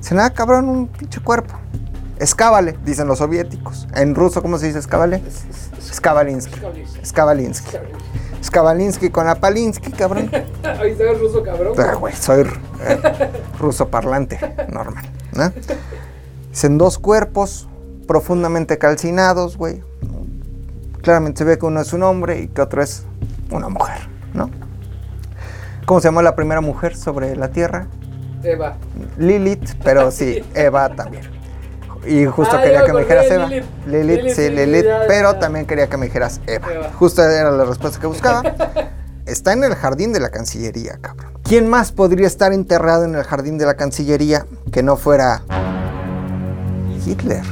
Se nada, cabrón, un pinche cuerpo. Escábale, dicen los soviéticos. En ruso, ¿cómo se dice escábale? Skavalinsky. Skavalinsky. Skavalinsky con la Palinsky, cabrón. Ahí ruso, cabrón. Ah, güey, soy eh, ruso parlante, normal. ¿no? Dicen dos cuerpos profundamente calcinados, güey. Claramente se ve que uno es un hombre y que otro es una mujer, ¿no? ¿Cómo se llamó la primera mujer sobre la Tierra? Eva. Lilith, pero sí, Eva también. Y justo Ah, quería ya que me dijeras Eva. Lilith. Lilith, Lilith, sí, Lilith, pero ya. también quería que me dijeras Eva. Eva. Justo era la respuesta que buscaba. Está en el jardín de la Cancillería, cabrón. ¿Quién más podría estar enterrado en el jardín de la Cancillería que no fuera Hitler?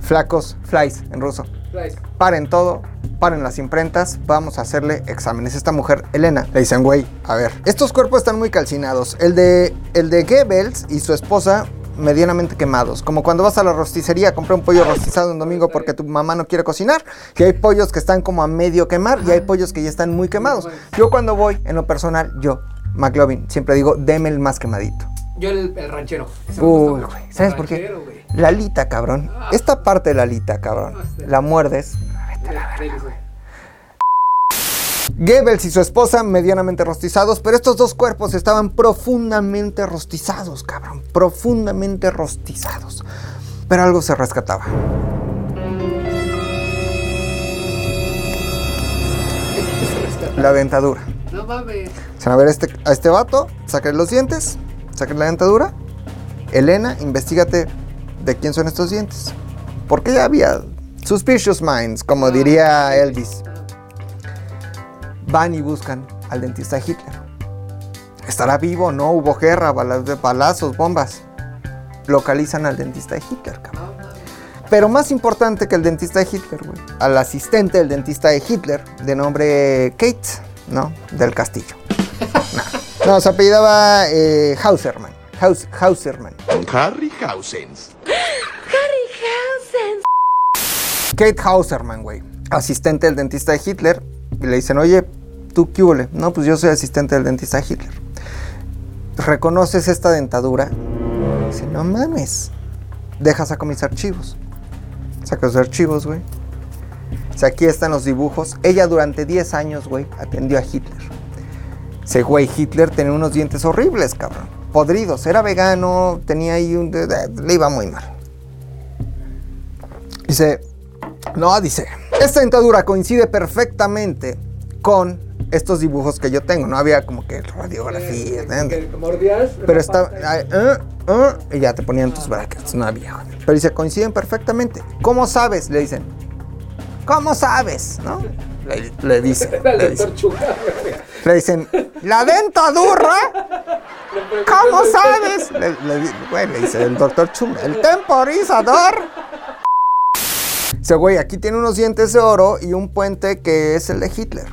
Flacos, flies en ruso. Flies. Paren todo, paren las imprentas, vamos a hacerle exámenes. Esta mujer, Elena, le dicen, güey, a ver, estos cuerpos están muy calcinados. El de, el de Goebbels y su esposa medianamente quemados. Como cuando vas a la rosticería a comprar un pollo rostizado un domingo porque tu mamá no quiere cocinar. Y hay pollos que están como a medio quemar y hay pollos que ya están muy quemados. Yo cuando voy, en lo personal, yo, McLovin, siempre digo, deme el más quemadito. Yo el, el ranchero. Uy, güey, ¿sabes El por qué? La alita, cabrón. Esta parte de la alita, cabrón. La muerdes. Goebbels y su esposa medianamente rostizados, pero estos dos cuerpos estaban profundamente rostizados, cabrón. Profundamente rostizados. Pero algo se rescataba. La dentadura. No mames. A ver, este, a este vato, sácale los dientes, sácale la dentadura. Elena, investigate de quién son estos dientes. Porque ya había suspicious minds, como diría Elvis. Van y buscan al dentista de Hitler. ¿Estará vivo? No, hubo guerra, balazos, bombas. Localizan al dentista de Hitler, cabrón. Pero más importante que el dentista de Hitler, güey. Al asistente del dentista de Hitler, de nombre Kate, ¿no? Del Castillo. No, no se apellidaba eh, Hauserman. Haus, Hauserman. Harry Hausens. Kate Hauserman, güey. Asistente del dentista de Hitler. Y le dicen, oye, ¿tú qué huele? No, pues yo soy asistente del dentista de Hitler. ¿Reconoces esta dentadura? Dice, no mames. Deja saco mis archivos. Saca los archivos, güey. O sea, aquí están los dibujos. Ella durante 10 años, güey, atendió a Hitler. Ese güey Hitler tenía unos dientes horribles, cabrón. Podridos. Era vegano, tenía ahí un... Le iba muy mal. Dice... No, dice... Esta dentadura coincide perfectamente con estos dibujos que yo tengo. No había como que radiografía. ¿eh? Mordías. Pero ay, eh, eh, y ya te ponían tus brackets. No había. Pero dice, coinciden perfectamente. ¿Cómo sabes? Le dicen. ¿Cómo sabes? ¿No? Le, le dice. Era el Le dicen, le dicen, la dentadura. ¿Cómo sabes? Le, le dice el doctor Chunga, el temporizador. Dice, güey, aquí tiene unos dientes de oro y un puente que es el de Hitler.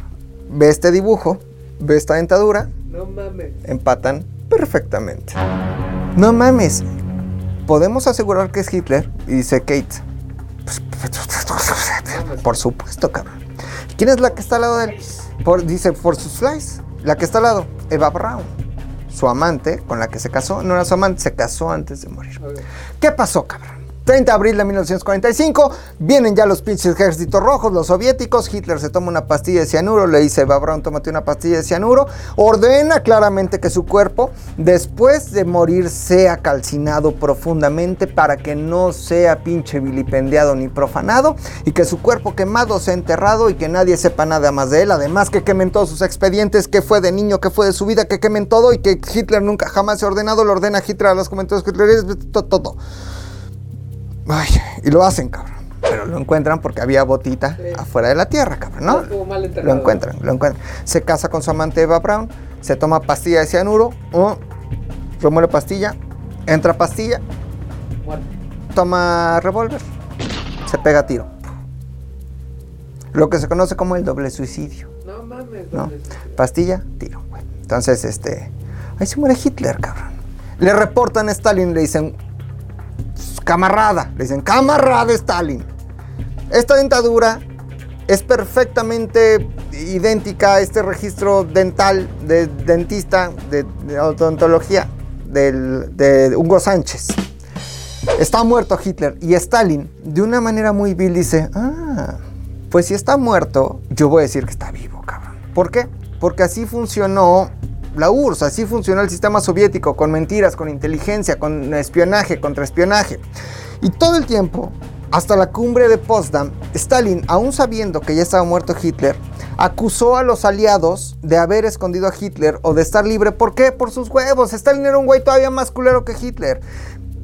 Ve este dibujo, ve esta dentadura, No mames. empatan perfectamente. No mames. ¿Podemos asegurar que es Hitler? Y dice Kate. "Pues, Por supuesto, cabrón. ¿Quién es la que está al lado de él? Por- dice, por sus slice. La que está al lado, Eva Braun. Su amante, con la que se casó, no era su amante, se casó antes de morir. ¿Qué pasó, cabrón? 30 de abril de 1945, vienen ya los pinches ejércitos rojos, los soviéticos, Hitler se toma una pastilla de cianuro, le dice, va Braun, tómate una pastilla de cianuro, ordena claramente que su cuerpo, después de morir, sea calcinado profundamente para que no sea pinche vilipendiado ni profanado, y que su cuerpo quemado sea enterrado y que nadie sepa nada más de él, además que quemen todos sus expedientes, que fue de niño, que fue de su vida, que quemen todo, y que Hitler nunca jamás se ha ordenado, lo ordena Hitler a los comentarios hitlerianos, todo, todo. Ay, y lo hacen, cabrón. Pero lo encuentran porque había botita afuera de la tierra, cabrón, ¿no? Mal Lo encuentran, lo encuentran. Se casa con su amante Eva Brown, se toma pastilla de cianuro, oh, remueve pastilla, entra pastilla, Muerte. toma revólver, se pega tiro. Lo que se conoce como el doble suicidio, No mames. ¿no? ¿dónde? Pastilla, tiro. Entonces, este, ahí se muere Hitler, cabrón. Le reportan a Stalin, le dicen, camarada, le dicen, camarada Stalin. Esta dentadura es perfectamente idéntica a este registro dental de dentista de, odontología de Hugo Sánchez. Está muerto Hitler y Stalin, de una manera muy vil, dice, ah, pues si está muerto, yo voy a decir que está vivo, cabrón. ¿Por qué? Porque así funcionó la URSS, así funcionó el sistema soviético, con mentiras, con inteligencia, con espionaje, contraespionaje. Y todo el tiempo, hasta la cumbre de Potsdam, Stalin, aún sabiendo que ya estaba muerto Hitler, acusó a los aliados de haber escondido a Hitler o de estar libre. ¿Por qué? Por sus huevos. Stalin era un güey todavía más culero que Hitler.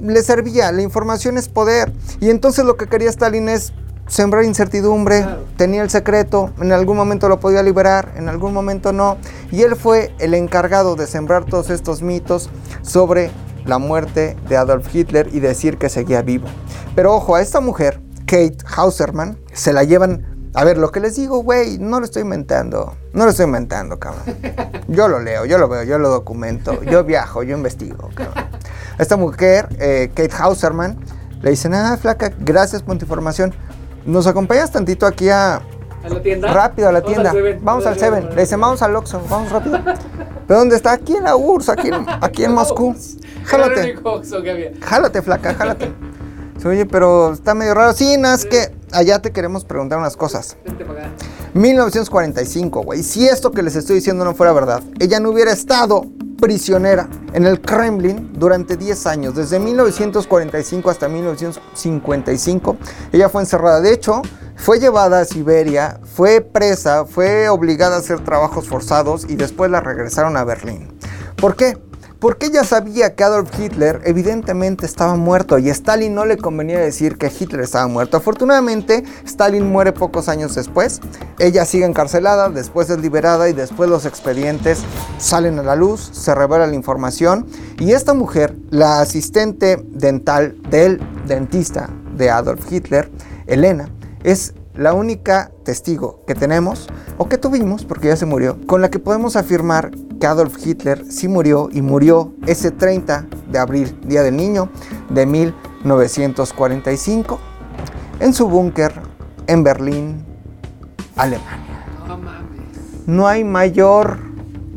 Le servía, la información es poder. Y entonces lo que quería Stalin es sembrar incertidumbre, tenía el secreto, en algún momento lo podía liberar, en algún momento no. Y él fue el encargado de sembrar todos estos mitos sobre la muerte de Adolf Hitler y decir que seguía vivo. Pero ojo, a esta mujer, Kate Hauserman, se la llevan... A ver, lo que les digo, güey, no lo estoy inventando. No lo estoy inventando, cabrón. Yo lo leo, yo lo veo, yo lo documento. Yo viajo, yo investigo, cabrón. A esta mujer, eh, Kate Hauserman, le dicen, ah, flaca, gracias por tu información. ¿Nos acompañas tantito aquí a... ¿A la tienda? Rápido a la tienda. Vamos al Seven. Le dicen, vamos al Oxxo, vamos rápido. ¿Pero dónde está? Aquí en la URSS, aquí en, aquí en Moscú. Jálate. Jálate, flaca, jálate. Oye, pero está medio raro. Sí, nada, es que allá te queremos preguntar unas cosas. Vente para acá. 1945, güey. Si esto que les estoy diciendo no fuera verdad, ella no hubiera estado prisionera en el Kremlin durante 10 años, desde 1945 hasta 1955. Ella fue encerrada. De hecho, fue llevada a Siberia, fue presa, fue obligada a hacer trabajos forzados y después la regresaron a Berlín. ¿Por qué? Porque ella sabía que Adolf Hitler evidentemente estaba muerto y a Stalin no le convenía decir que Hitler estaba muerto. Afortunadamente, Stalin muere pocos años después. Ella sigue encarcelada, después es liberada y después los expedientes salen a la luz, se revela la información y esta mujer, la asistente dental del dentista de Adolf Hitler, Elena, es la única testigo que tenemos, o que tuvimos, porque ya se murió, con la que podemos afirmar que Adolf Hitler sí murió y murió ese 30 de abril, Día del Niño, de 1945, en su búnker en Berlín, Alemania. No hay mayor,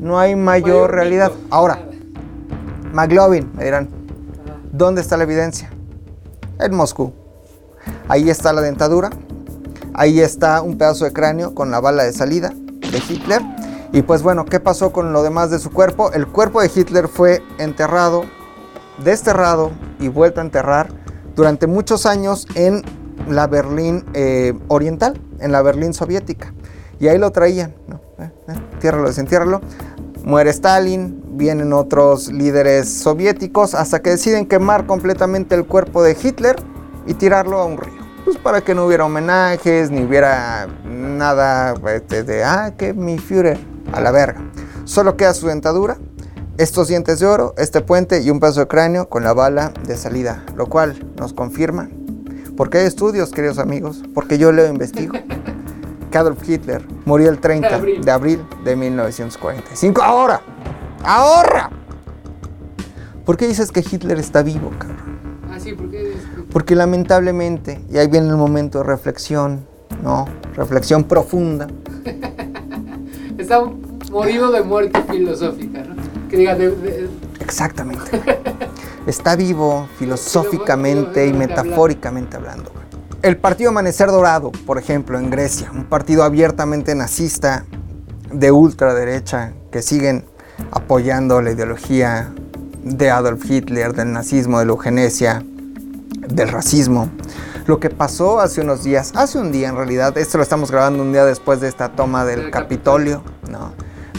no hay mayor realidad. Ahora, McLovin, me dirán, ¿dónde está la evidencia? En Moscú. Ahí está la dentadura. Ahí está un pedazo de cráneo con la bala de salida de Hitler. Y pues bueno, ¿qué pasó con lo demás de su cuerpo? El cuerpo de Hitler fue enterrado, desterrado y vuelto a enterrar durante muchos años en la Berlín eh, oriental, en la Berlín soviética. Y ahí lo traían, ¿no? Eh, eh, entiérralo, desentiérralo. Muere Stalin, vienen otros líderes soviéticos hasta que deciden quemar completamente el cuerpo de Hitler y tirarlo a un río. Pues para que no hubiera homenajes, ni hubiera nada este, de, ah, que mi Führer, a la verga. Solo queda su dentadura, estos dientes de oro, este puente y un pedazo de cráneo con la bala de salida, lo cual nos confirma, porque hay estudios, queridos amigos, porque yo leo e investigo, que Adolf Hitler murió el 30 De abril. de abril de 1945. ¡Ahora! ¡Ahora! ¿Por qué dices que Hitler está vivo, cabrón? Porque Porque lamentablemente, y ahí viene el momento de reflexión, ¿no? Reflexión profunda. está morido de muerte filosófica, ¿no? Que diga, de, de- Exactamente. Está vivo filosóficamente y metafóricamente hablando. El partido Amanecer Dorado, por ejemplo, en Grecia, un partido abiertamente nazista de ultraderecha que siguen apoyando la ideología de Adolf Hitler, del nazismo, de la eugenesia, del racismo. Lo que pasó hace unos días, hace un día en realidad, esto lo estamos grabando un día después de esta toma del Capitolio, ¿no?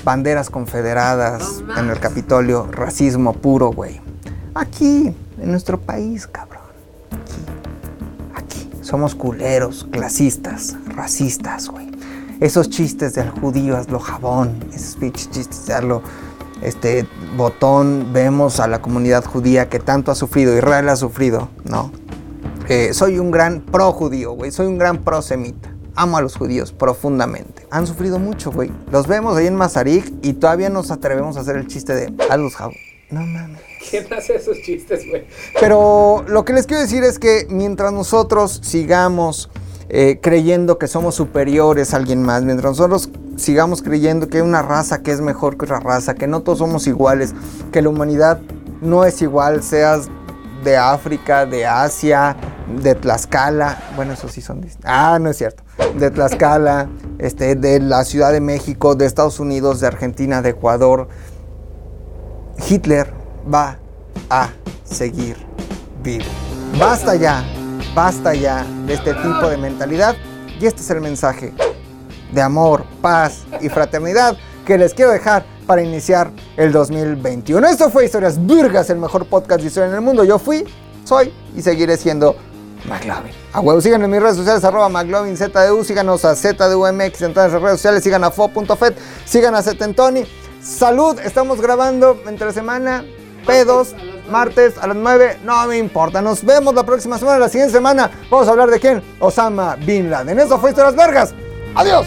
Banderas confederadas en el Capitolio, racismo puro, güey. Aquí, en nuestro país, cabrón. Aquí, aquí. Somos culeros, clasistas, racistas, güey. Esos chistes del judío, hazlo jabón, esos pinches chistes de hazlo este botón, vemos a la comunidad judía que tanto ha sufrido, Israel ha sufrido, ¿no? Eh, soy un gran pro judío, güey, soy un gran pro semita. Amo a los judíos profundamente. Han sufrido mucho, güey. Los vemos ahí en Mazarik y todavía nos atrevemos a hacer el chiste de a los. No mames. ¿Quién hace esos chistes, güey? Pero lo que les quiero decir es que mientras nosotros sigamos eh, creyendo que somos superiores a alguien más, mientras nosotros sigamos creyendo que hay una raza que es mejor que otra raza, que no todos somos iguales, que la humanidad no es igual, seas de África, de Asia, de Tlaxcala, bueno, eso sí son. Ah, no es cierto. De Tlaxcala, este, de la Ciudad de México, de Estados Unidos, de Argentina, de Ecuador. Hitler va a seguir vivo. Basta ya, basta ya de este tipo de mentalidad. Y este es el mensaje de amor, paz y fraternidad que les quiero dejar para iniciar el 2021. Esto fue Historias Burgas, el mejor podcast de historia en el mundo. Yo fui, soy y seguiré siendo McLovin. A huevo, síganme en mis redes sociales, arroba McLovinZDU, síganos a ZDUMX en todas las redes sociales, sigan a fo.fet, sigan a Setentoni. Salud, estamos grabando entre semana, pedos, martes a las 9, no me importa. Nos vemos la próxima semana, la siguiente semana. Vamos a hablar de quién? Osama Bin Laden. Eso fue Historias Vergas. Adiós.